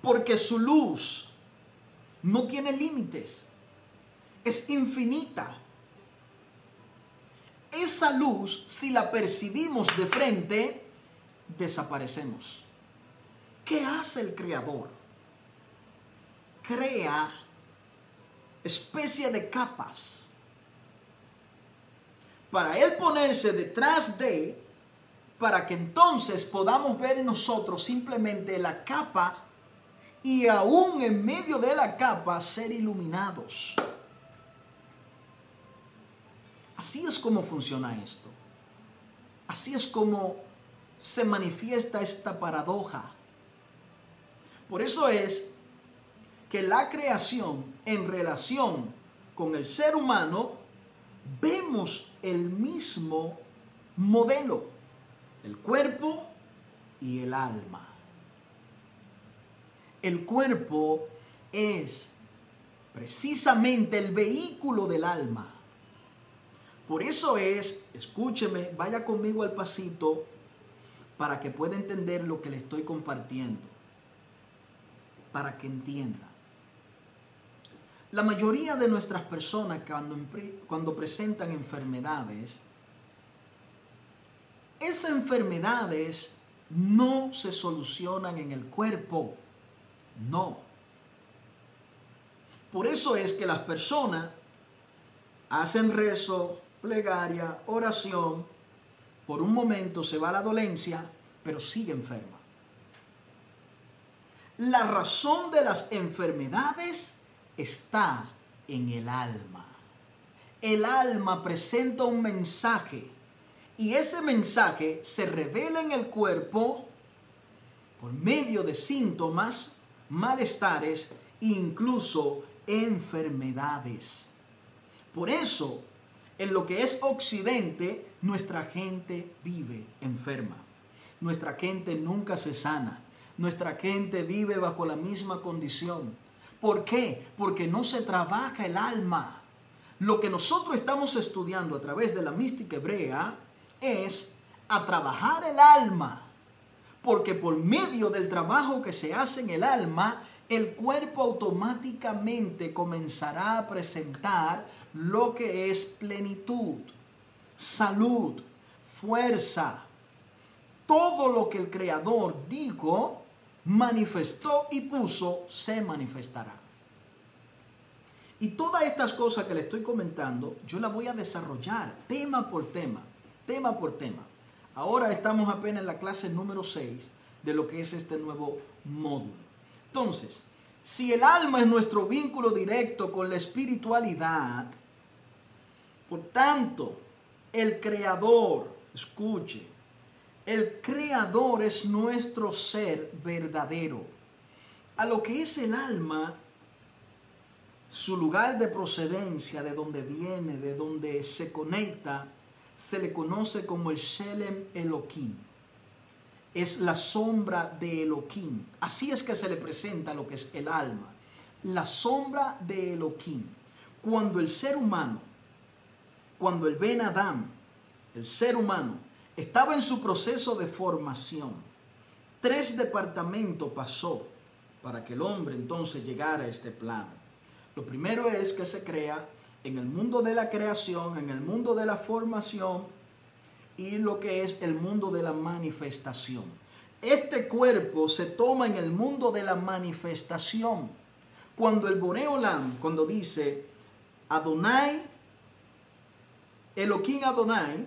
porque su luz no tiene límites. Es infinita. Esa luz, si la percibimos de frente, desaparecemos. ¿Qué hace el creador? Crea especie de capas para él ponerse detrás de, para que entonces podamos ver en nosotros simplemente la capa y aún en medio de la capa ser iluminados. Así es como funciona esto. Así es como se manifiesta esta paradoja. Por eso es que la creación en relación con el ser humano vemos el mismo modelo, el cuerpo y el alma. El cuerpo es precisamente el vehículo del alma. Por eso es, escúcheme, vaya conmigo al pasito para que pueda entender lo que le estoy compartiendo para que entienda. La mayoría de nuestras personas cuando, cuando presentan enfermedades, esas enfermedades no se solucionan en el cuerpo, no. Por eso es que las personas hacen rezo, plegaria, oración, por un momento se va la dolencia, pero sigue enferma. La razón de las enfermedades está en el alma. El alma presenta un mensaje y ese mensaje se revela en el cuerpo por medio de síntomas, malestares incluso enfermedades. Por eso, en lo que es Occidente, nuestra gente vive enferma. Nuestra gente nunca se sana. Nuestra gente vive bajo la misma condición. ¿Por qué? Porque no se trabaja el alma. Lo que nosotros estamos estudiando a través de la mística hebrea es a trabajar el alma. Porque por medio del trabajo que se hace en el alma, el cuerpo automáticamente comenzará a presentar lo que es plenitud, salud, fuerza. Todo lo que el Creador dijo manifestó y puso, se manifestará. Y todas estas cosas que le estoy comentando, yo las voy a desarrollar tema por tema, tema por tema. Ahora estamos apenas en la clase número 6 de lo que es este nuevo módulo. Entonces, si el alma es nuestro vínculo directo con la espiritualidad, por tanto, el creador, escuche, el creador es nuestro ser verdadero. A lo que es el alma, su lugar de procedencia, de donde viene, de donde se conecta, se le conoce como el Shelem Elohim. Es la sombra de Elohim. Así es que se le presenta lo que es el alma. La sombra de Elohim. Cuando el ser humano, cuando el Ben Adam, el ser humano, estaba en su proceso de formación. Tres departamentos pasó para que el hombre entonces llegara a este plano. Lo primero es que se crea en el mundo de la creación, en el mundo de la formación y lo que es el mundo de la manifestación. Este cuerpo se toma en el mundo de la manifestación. Cuando el Boreolam, cuando dice Adonai, Elohim Adonai,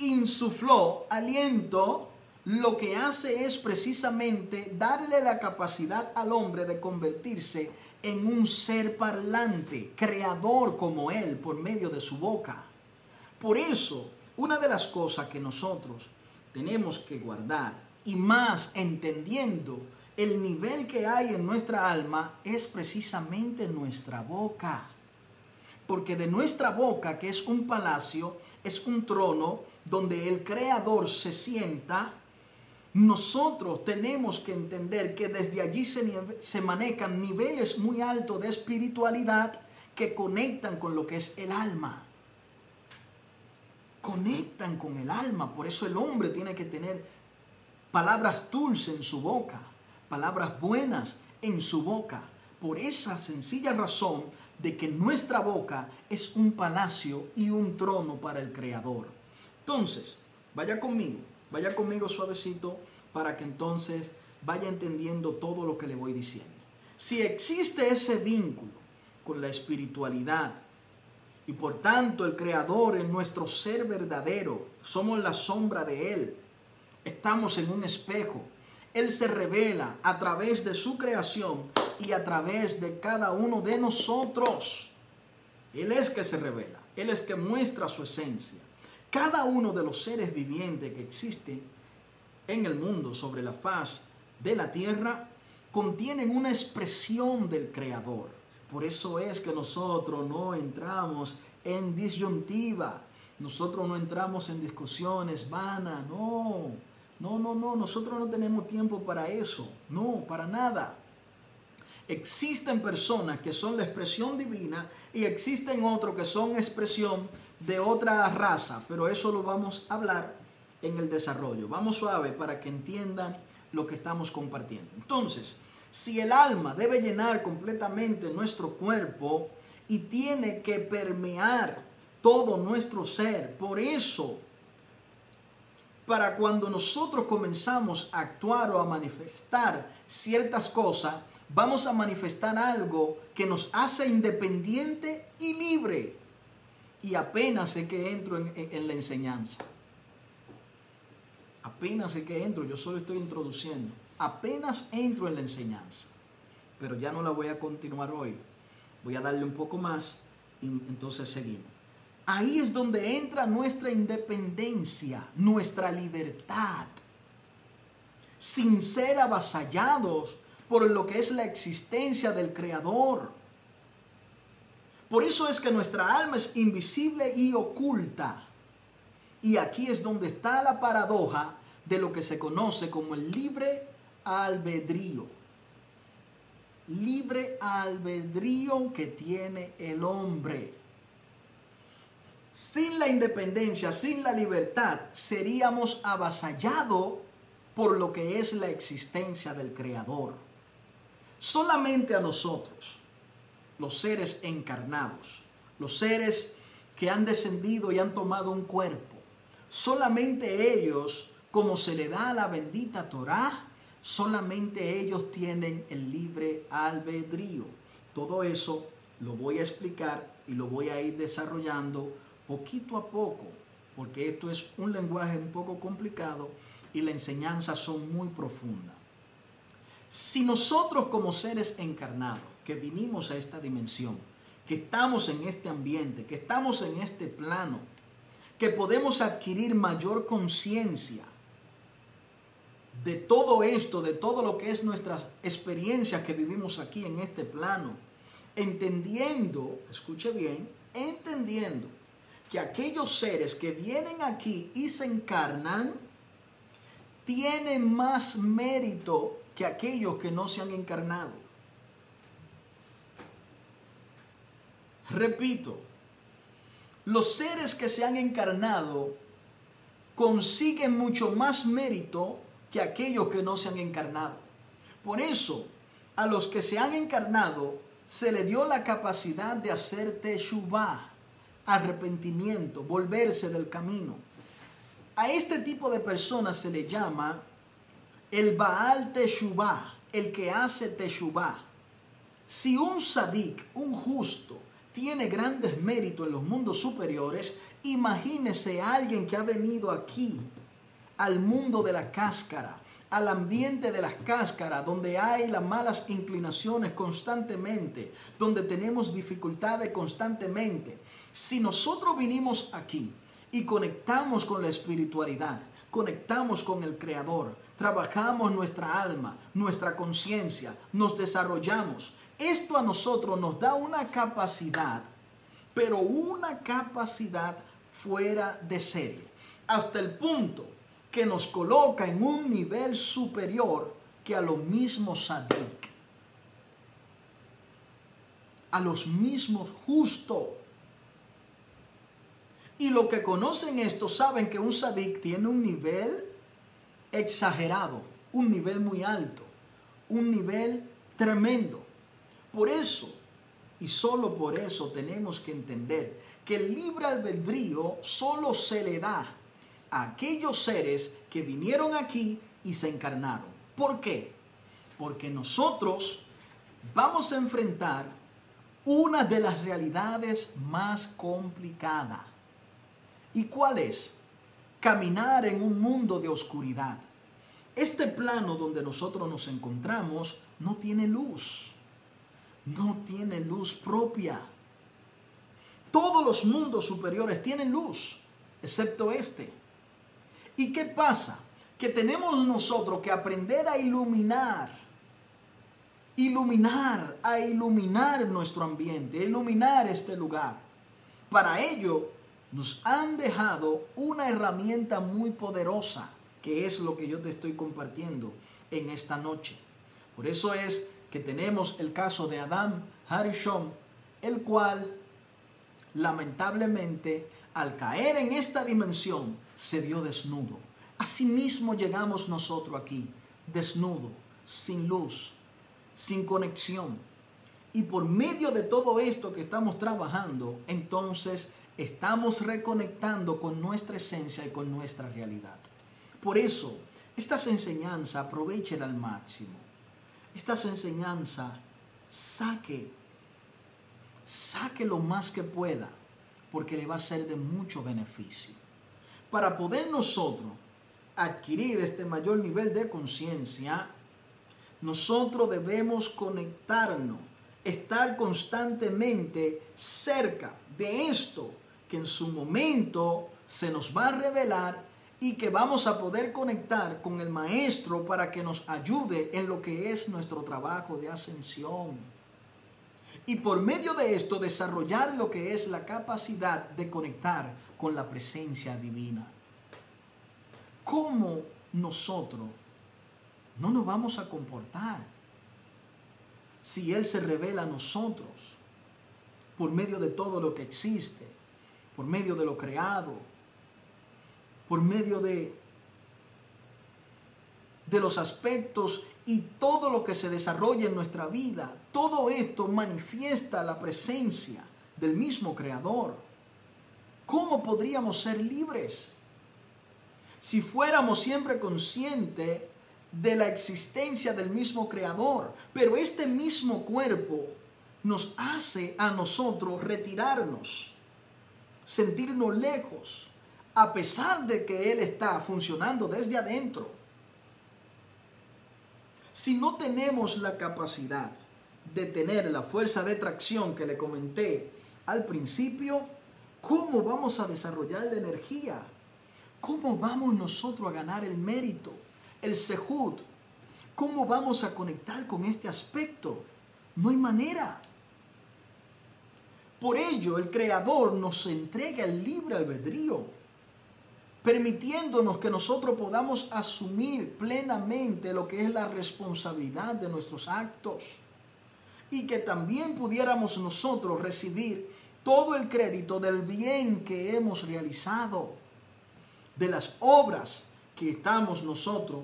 insufló aliento, lo que hace es precisamente darle la capacidad al hombre de convertirse en un ser parlante, creador como él, por medio de su boca. Por eso, una de las cosas que nosotros tenemos que guardar, y más entendiendo el nivel que hay en nuestra alma, es precisamente nuestra boca. Porque de nuestra boca, que es un palacio, es un trono, donde el Creador se sienta, nosotros tenemos que entender que desde allí se, manejan niveles muy altos de espiritualidad que conectan con lo que es el alma. Conectan con el alma. Por eso el hombre tiene que tener palabras dulces en su boca, palabras buenas en su boca. Por esa sencilla razón de que nuestra boca es un palacio y un trono para el Creador. Entonces, vaya conmigo, vaya conmigo suavecito para que entonces vaya entendiendo todo lo que le voy diciendo. Si existe ese vínculo con la espiritualidad y por tanto el Creador es nuestro ser verdadero, somos la sombra de Él, estamos en un espejo, Él se revela a través de su creación y a través de cada uno de nosotros. Él es que se revela, Él es que muestra su esencia. Cada uno de los seres vivientes que existen en el mundo sobre la faz de la tierra contienen una expresión del Creador. Por eso es que nosotros no entramos en disyuntiva, nosotros no entramos en discusiones vanas, no, no, no, no, nosotros no tenemos tiempo para eso, no, para nada. Existen personas que son la expresión divina y existen otros que son expresión de otra raza, pero eso lo vamos a hablar en el desarrollo. Vamos suave para que entiendan lo que estamos compartiendo. Entonces, si el alma debe llenar completamente nuestro cuerpo y tiene que permear todo nuestro ser, por eso, para cuando nosotros comenzamos a actuar o a manifestar ciertas cosas, vamos a manifestar algo que nos hace independiente y libre. Y apenas sé que entro en, la enseñanza. Apenas sé que entro, yo solo estoy introduciendo. Apenas entro en la enseñanza. Pero ya no la voy a continuar hoy. Voy a darle un poco más y entonces seguimos. Ahí es donde entra nuestra independencia, nuestra libertad, sin ser avasallados por lo que es la existencia del Creador. Por eso es que nuestra alma es invisible y oculta. Y aquí es donde está la paradoja de lo que se conoce como el libre albedrío. Libre albedrío que tiene el hombre. Sin la independencia, sin la libertad, seríamos avasallados por lo que es la existencia del Creador. Solamente a nosotros, los seres encarnados, los seres que han descendido y han tomado un cuerpo, solamente ellos, como se le da a la bendita Torá, solamente ellos tienen el libre albedrío. Todo eso lo voy a explicar y lo voy a ir desarrollando poquito a poco, porque esto es un lenguaje un poco complicado y la enseñanza son muy profundas. Si nosotros como seres encarnados, que vinimos a esta dimensión, que estamos en este ambiente, que estamos en este plano, que podemos adquirir mayor conciencia de todo esto, de todo lo que es nuestras experiencias que vivimos aquí en este plano, entendiendo, escuche bien, entendiendo que aquellos seres que vienen aquí y se encarnan tienen más mérito que aquellos que no se han encarnado. Repito, los seres que se han encarnado consiguen mucho más mérito que aquellos que no se han encarnado. Por eso, a los que se han encarnado se le dio la capacidad de hacer teshuvah arrepentimiento, volverse del camino. A este tipo de personas se le llama el Baal Teshuvah, el que hace Teshuvah. Si un sadik, un justo, tiene grandes méritos en los mundos superiores, imagínese a alguien que ha venido aquí, al mundo de la cáscara, al ambiente de las cáscaras, donde hay las malas inclinaciones constantemente, donde tenemos dificultades constantemente. Si nosotros vinimos aquí y conectamos con la espiritualidad, conectamos con el Creador, trabajamos nuestra alma, nuestra conciencia, nos desarrollamos, esto a nosotros nos da una capacidad, pero una capacidad fuera de serie, hasta el punto que nos coloca en un nivel superior que a los mismos sadik, a los mismos justos. Y los que conocen esto saben que un sadik tiene un nivel exagerado, un nivel muy alto, un nivel tremendo. Por eso, y solo por eso tenemos que entender que el libre albedrío solo se le da aquellos seres que vinieron aquí y se encarnaron. ¿Por qué? Porque nosotros vamos a enfrentar una de las realidades más complicadas. ¿Y cuál es? Caminar en un mundo de oscuridad. Este plano donde nosotros nos encontramos no tiene luz. No tiene luz propia. Todos los mundos superiores tienen luz, excepto este. ¿Y qué pasa? Que tenemos nosotros que aprender a iluminar, iluminar, a iluminar nuestro ambiente, iluminar este lugar. Para ello nos han dejado una herramienta muy poderosa, que es lo que yo te estoy compartiendo en esta noche. Por eso es que tenemos el caso de Adam Harishon, el cual lamentablemente al caer en esta dimensión, se vio desnudo. Asimismo llegamos nosotros aquí, desnudo, sin luz, sin conexión. Y por medio de todo esto que estamos trabajando, entonces estamos reconectando con nuestra esencia y con nuestra realidad. Por eso, estas enseñanzas aprovechen al máximo. estas enseñanzas, saque, saque lo más que pueda, porque le va a ser de mucho beneficio. Para poder nosotros adquirir este mayor nivel de conciencia, nosotros debemos conectarnos, estar constantemente cerca de esto que en su momento se nos va a revelar y que vamos a poder conectar con el Maestro para que nos ayude en lo que es nuestro trabajo de ascensión. Y por medio de esto desarrollar lo que es la capacidad de conectar con la presencia divina. ¿Cómo nosotros no nos vamos a comportar si Él se revela a nosotros por medio de todo lo que existe, por medio de lo creado, por medio de, de los aspectos y todo lo que se desarrolla en nuestra vida. Todo esto manifiesta la presencia del mismo Creador. ¿Cómo podríamos ser libres? Si fuéramos siempre conscientes de la existencia del mismo Creador, pero este mismo cuerpo nos hace a nosotros retirarnos, sentirnos lejos, a pesar de que Él está funcionando desde adentro. Si no tenemos la capacidad de tener la fuerza de tracción que le comenté al principio, ¿cómo vamos a desarrollar la energía? ¿Cómo vamos nosotros a ganar el mérito, el sehut? ¿Cómo vamos a conectar con este aspecto? No hay manera. Por ello, el Creador nos entrega el libre albedrío permitiéndonos que nosotros podamos asumir plenamente lo que es la responsabilidad de nuestros actos y que también pudiéramos nosotros recibir todo el crédito del bien que hemos realizado, de las obras que estamos nosotros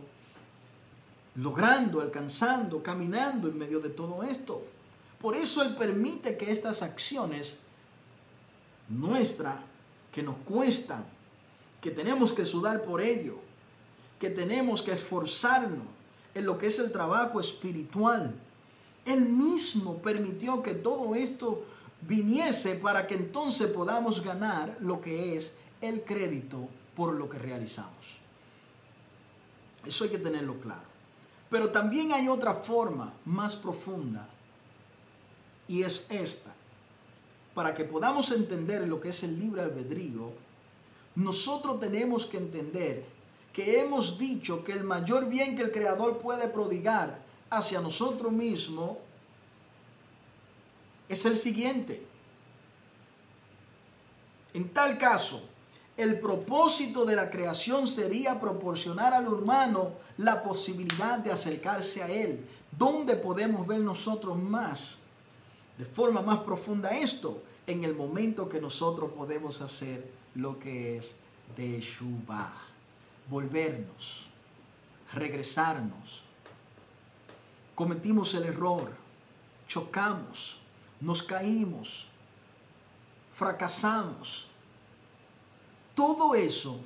logrando, alcanzando, caminando en medio de todo esto. Por eso Él permite que estas acciones nuestras, que nos cuestan, que tenemos que sudar por ello, que tenemos que esforzarnos en lo que es el trabajo espiritual. Él mismo permitió que todo esto viniese para que entonces podamos ganar lo que es el crédito por lo que realizamos. Eso hay que tenerlo claro. Pero también hay otra forma más profunda y es esta. Para que podamos entender lo que es el libre albedrío, nosotros tenemos que entender que hemos dicho que el mayor bien que el Creador puede prodigar hacia nosotros mismos es el siguiente. En tal caso, el propósito de la creación sería proporcionar al humano la posibilidad de acercarse a Él. ¿Dónde podemos ver nosotros más, de forma más profunda esto? En el momento que nosotros podemos hacer lo que es Teshuvah, volvernos, regresarnos. Cometimos el error, chocamos, nos caímos, fracasamos. Todo eso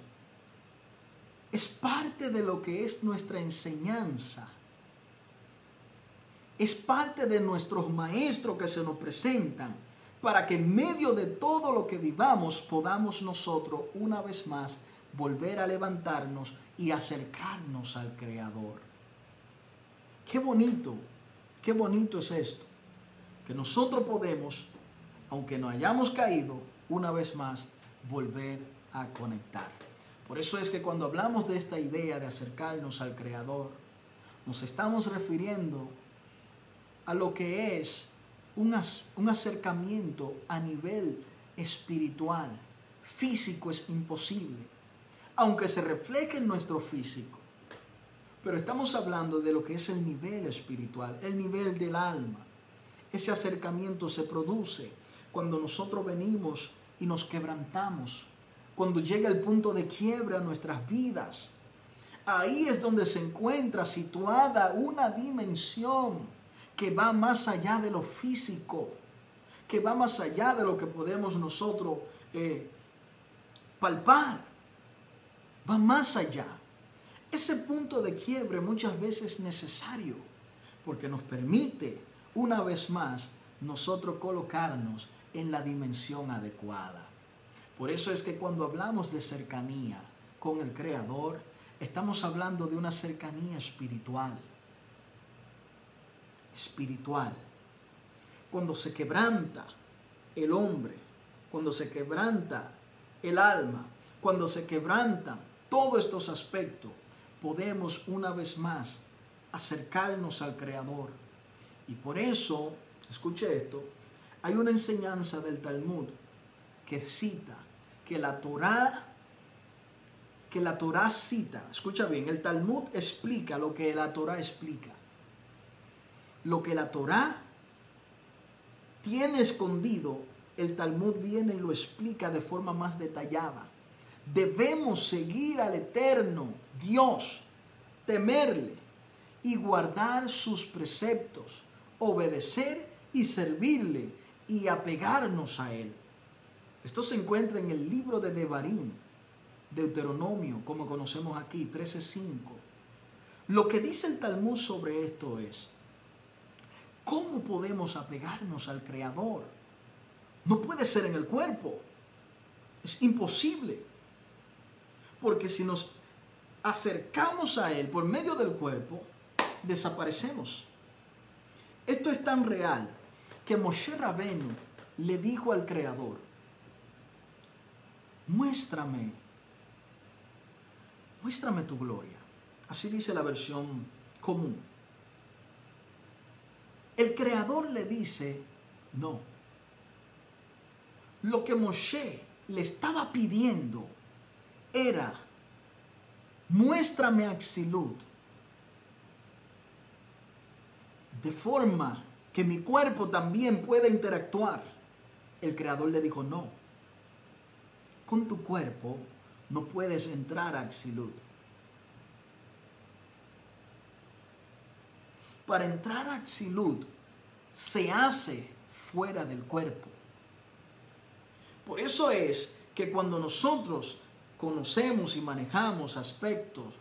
es parte de lo que es nuestra enseñanza. Es parte de nuestros maestros que se nos presentan para que en medio de todo lo que vivamos podamos nosotros una vez más volver a levantarnos y acercarnos al Creador. Qué bonito, qué bonito es esto, que nosotros podemos, aunque no hayamos caído, una vez más volver a conectar. Por eso es que cuando hablamos de esta idea de acercarnos al Creador, nos estamos refiriendo a lo que es un, acercamiento a nivel espiritual. Físico es imposible, aunque se refleje en nuestro físico. Pero estamos hablando de lo que es el nivel espiritual, el nivel del alma. Ese acercamiento se produce cuando nosotros venimos y nos quebrantamos, cuando llega el punto de quiebra en nuestras vidas. Ahí es donde se encuentra situada una dimensión que va más allá de lo físico, que va más allá de lo que podemos nosotros eh, palpar, va más allá. Ese punto de quiebre muchas veces es necesario porque nos permite una vez más nosotros colocarnos en la dimensión adecuada. Por eso es que cuando hablamos de cercanía con el Creador, estamos hablando de una cercanía espiritual. Espiritual. Cuando se quebranta el hombre, cuando se quebranta el alma, cuando se quebrantan todos estos aspectos, podemos una vez más acercarnos al Creador. Y por eso, escuche esto, hay una enseñanza del Talmud que cita que la Torá que la Torá cita, escucha bien, el Talmud explica lo que la Torá explica. Lo que la Torá tiene escondido, el Talmud viene y lo explica de forma más detallada. Debemos seguir al eterno Dios, temerle y guardar sus preceptos, obedecer y servirle y apegarnos a él. Esto se encuentra en el libro de Devarim, Deuteronomio, como conocemos aquí, 13.5. Lo que dice el Talmud sobre esto es, ¿cómo podemos apegarnos al Creador? No puede ser en el cuerpo. Es imposible. Porque si nos acercamos a Él por medio del cuerpo, desaparecemos. Esto es tan real que Moshe Rabenu le dijo al Creador, muéstrame, muéstrame tu gloria. Así dice la versión común. El Creador le dice, no. Lo que Moshe le estaba pidiendo era, muéstrame Axilut, de forma que mi cuerpo también pueda interactuar. El Creador le dijo, no, con tu cuerpo no puedes entrar a Axilut. Para entrar a Axilut se hace fuera del cuerpo. Por eso es que cuando nosotros conocemos y manejamos aspectos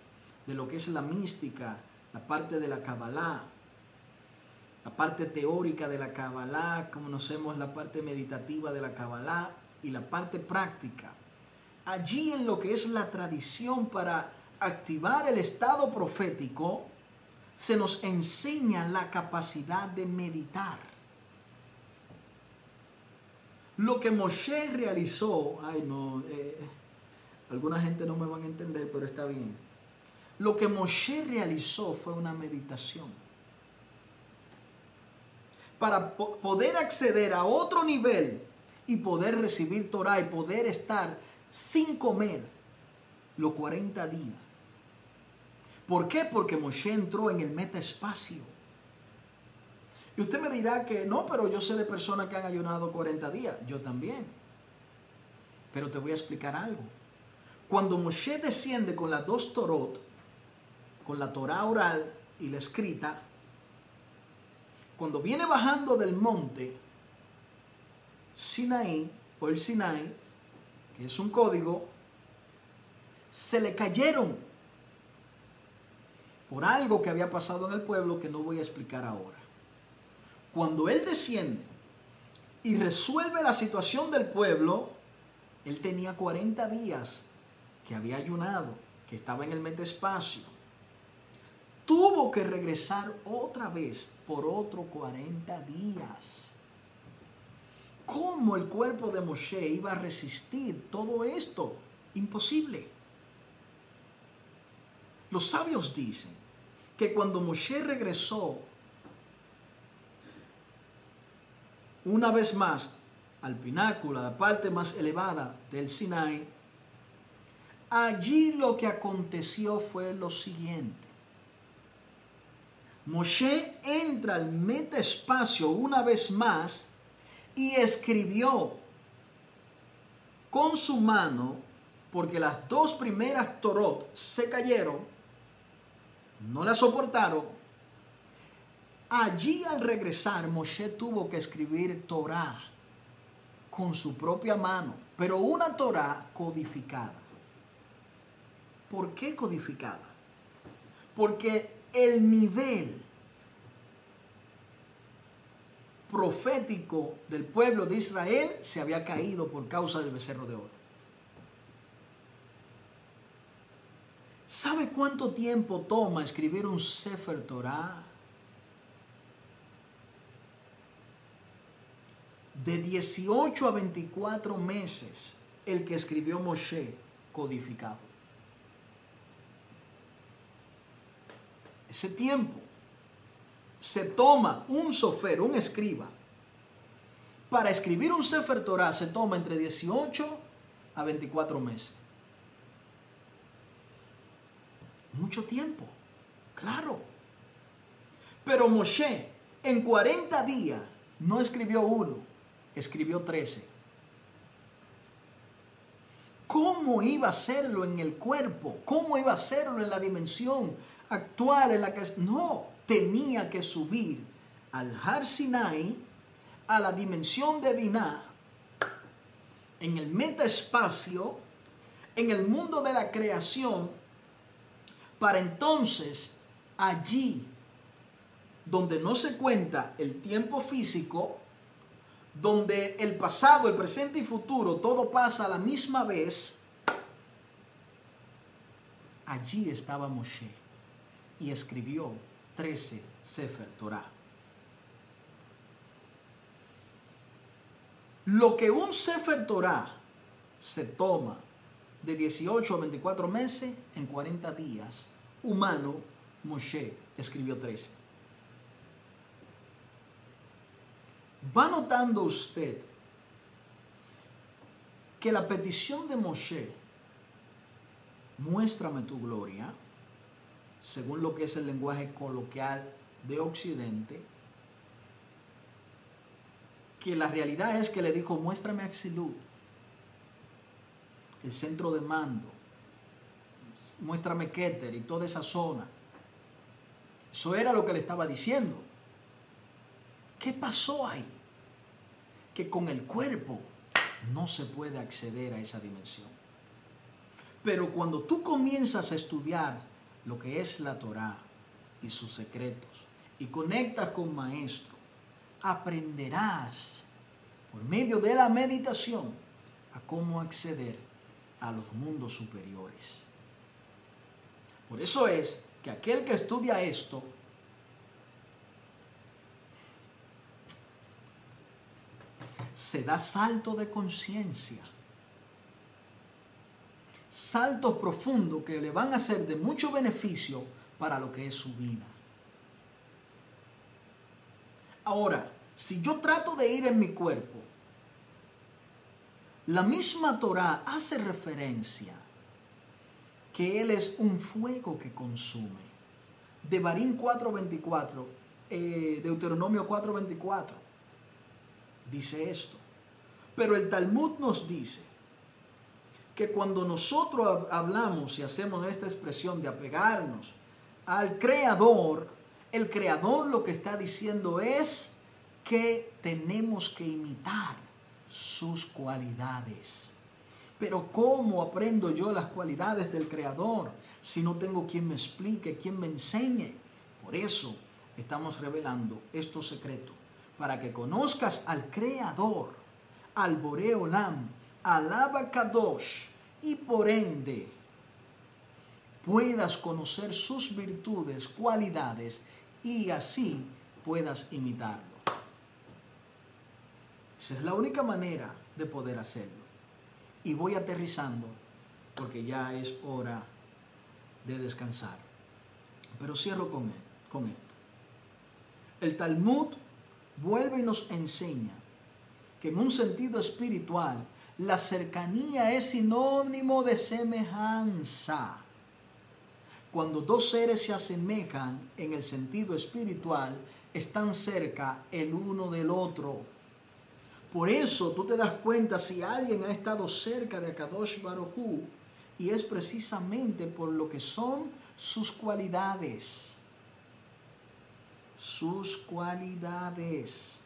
de lo que es la mística, la parte de la Kabbalah, la parte teórica de la Kabbalah, conocemos la parte meditativa de la Kabbalah y la parte práctica. Allí en lo que es la tradición para activar el estado profético, se nos enseña la capacidad de meditar. Lo que Moshe realizó, ay no, eh, alguna gente no me van a entender, pero está bien. Lo que Moshe realizó fue una meditación. Para poder acceder a otro nivel y poder recibir Torah y poder estar sin comer los 40 días. ¿Por qué? Porque Moshe entró en el metaespacio. Y usted me dirá que no, pero yo sé de personas que han ayunado 40 días. Yo también. Pero te voy a explicar algo. Cuando Moshe desciende con las dos Torot, con la Torah oral y la escrita, cuando viene bajando del monte Sinaí o el Sinai, que es un código, se le cayeron por algo que había pasado en el pueblo que no voy a explicar ahora. Cuando él desciende y resuelve la situación del pueblo, él tenía 40 días que había ayunado, que estaba en el metespacio. Tuvo que regresar otra vez por otro 40 días. ¿Cómo el cuerpo de Moshe iba a resistir todo esto? Imposible. Los sabios dicen que cuando Moshe regresó una vez más al pináculo, a la parte más elevada del Sinai, allí lo que aconteció fue lo siguiente. Moshe entra al metaespacio una vez más y escribió con su mano, porque las dos primeras Torot se cayeron, no la soportaron. Allí al regresar, Moshe tuvo que escribir Torah con su propia mano, pero una Torah codificada. ¿Por qué codificada? Porque el nivel profético del pueblo de Israel se había caído por causa del becerro de oro. ¿Sabe cuánto tiempo toma escribir un Sefer Torah? De 18 a 24 meses el que escribió Moshe codificado. Ese tiempo se toma un sofer, un escriba, para escribir un Sefer Torah se toma entre 18 a 24 meses. Mucho tiempo, claro. Pero Moshe en 40 días no escribió uno, escribió 13. ¿Cómo iba a hacerlo en el cuerpo? ¿Cómo iba a hacerlo en la dimensión actual en la que... No, tenía que subir al Har Sinai, a la dimensión de Binah, en el metaespacio, en el mundo de la creación, para entonces allí, donde no se cuenta el tiempo físico, donde el pasado, el presente y futuro, todo pasa a la misma vez, allí estaba Moshe y escribió 13 Sefer Torah. Lo que un Sefer Torah se toma de 18 a 24 meses en 40 días, humano, Moshe escribió 13. Va notando usted que la petición de Moshe, muéstrame tu gloria, según lo que es el lenguaje coloquial de Occidente, que la realidad es que le dijo, muéstrame Axilud, el centro de mando, muéstrame Keter y toda esa zona. Eso era lo que le estaba diciendo. ¿Qué pasó ahí? Que con el cuerpo no se puede acceder a esa dimensión. Pero cuando tú comienzas a estudiar lo que es la Torah y sus secretos y conectas con maestro, aprenderás por medio de la meditación a cómo acceder a los mundos superiores. Por eso es que aquel que estudia esto se da salto de conciencia saltos profundos que le van a ser de mucho beneficio para lo que es su vida. Ahora, si yo trato de ir en mi cuerpo, la misma Torah hace referencia que Él es un fuego que consume. De Barín 4.24, eh, Deuteronomio 4.24, dice esto. Pero el Talmud nos dice que cuando nosotros hablamos y hacemos esta expresión de apegarnos al Creador, el Creador lo que está diciendo es que tenemos que imitar sus cualidades. Pero ¿cómo aprendo yo las cualidades del Creador si no tengo quien me explique, quien me enseñe? Por eso estamos revelando estos secretos, para que conozcas al Creador, al Boreolam, alaba Kadosh y por ende puedas conocer sus virtudes, cualidades y así puedas imitarlo. Esa es la única manera de poder hacerlo. Y voy aterrizando porque ya es hora de descansar. Pero cierro con, con esto. El Talmud vuelve y nos enseña que en un sentido espiritual la cercanía es sinónimo de semejanza. Cuando dos seres se asemejan en el sentido espiritual, están cerca el uno del otro. Por eso tú te das cuenta si alguien ha estado cerca de Akadosh Baruchu y es precisamente por lo que son sus cualidades. Sus cualidades.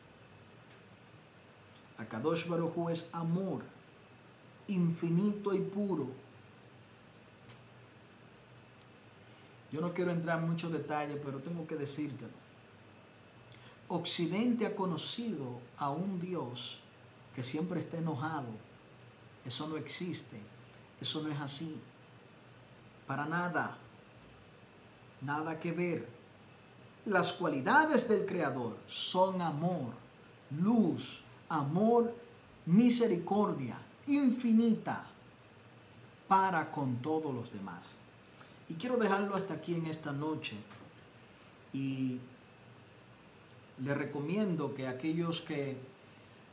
Akadosh Baruchu es amor infinito y puro. Yo no quiero entrar en muchos detalles, pero tengo que decírtelo. Occidente ha conocido a un Dios que siempre está enojado. Eso no existe. Eso no es así. Para nada. Nada que ver. Las cualidades del Creador son amor, luz, amor, misericordia infinita para con todos los demás. Y quiero dejarlo hasta aquí en esta noche. Y le recomiendo que aquellos que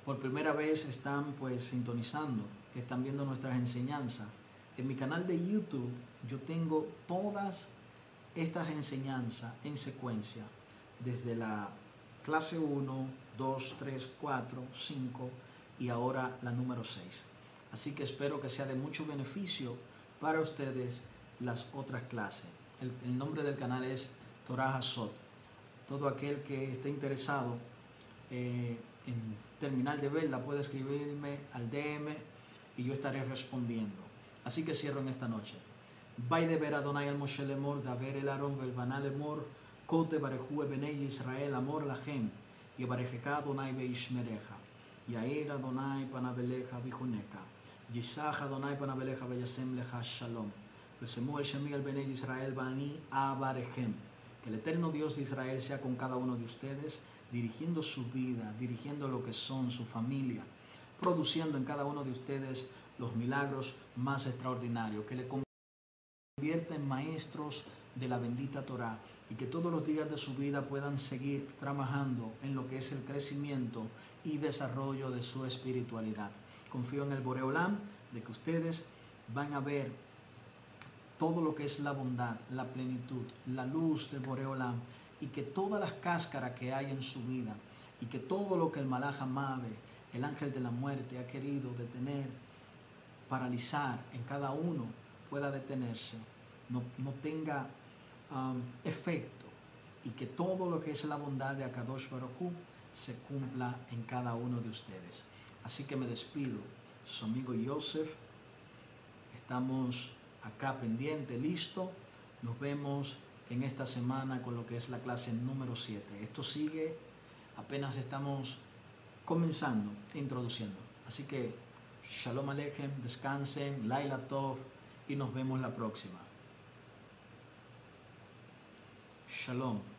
por primera vez están pues sintonizando, que están viendo nuestras enseñanzas, en mi canal de YouTube yo tengo todas estas enseñanzas en secuencia, desde la clase 1, 2, 3, 4, 5 y ahora la número 6. Así que espero que sea de mucho beneficio para ustedes las otras clases. El, nombre del canal es Torah Sot. Todo aquel que esté interesado eh, en terminar de verla puede escribirme al DM y yo estaré respondiendo. Así que cierro en esta noche. Vai de ver Adonai el Moshe Lemor, da ver el Aron, Belbanal Lemor, Kote Barehu Benei Israel, Amor Lahem, y Barejeka Adonai Beishmereja, Yair Adonai Panabeleja Bijuneka, Yisach Adonai Panabeleja Beyasem Leja Shalom, Besemuel Shemiel Benei Israel Bani Abarejem, que el eterno Dios de Israel sea con cada uno de ustedes, dirigiendo su vida, dirigiendo lo que son, su familia, produciendo en cada uno de ustedes los milagros más extraordinarios, que le convierta en maestros de la bendita Torah y que todos los días de su vida puedan seguir trabajando en lo que es el crecimiento y desarrollo de su espiritualidad. Confío en el Boreolam de que ustedes van a ver todo lo que es la bondad, la plenitud, la luz del Boreolam y que todas las cáscaras que hay en su vida y que todo lo que el Malach el ángel de la muerte, ha querido detener, paralizar en cada uno, pueda detenerse, no, tenga um, efecto y que todo lo que es la bondad de Akadosh Baruj se cumpla en cada uno de ustedes. Así que me despido, su amigo Joseph, estamos acá pendiente, listo, nos vemos en esta semana con lo que es la clase número 7. Esto sigue, apenas estamos comenzando, introduciendo. Así que Shalom Aleichem, descansen, Laila Tov y nos vemos la próxima. Shalom.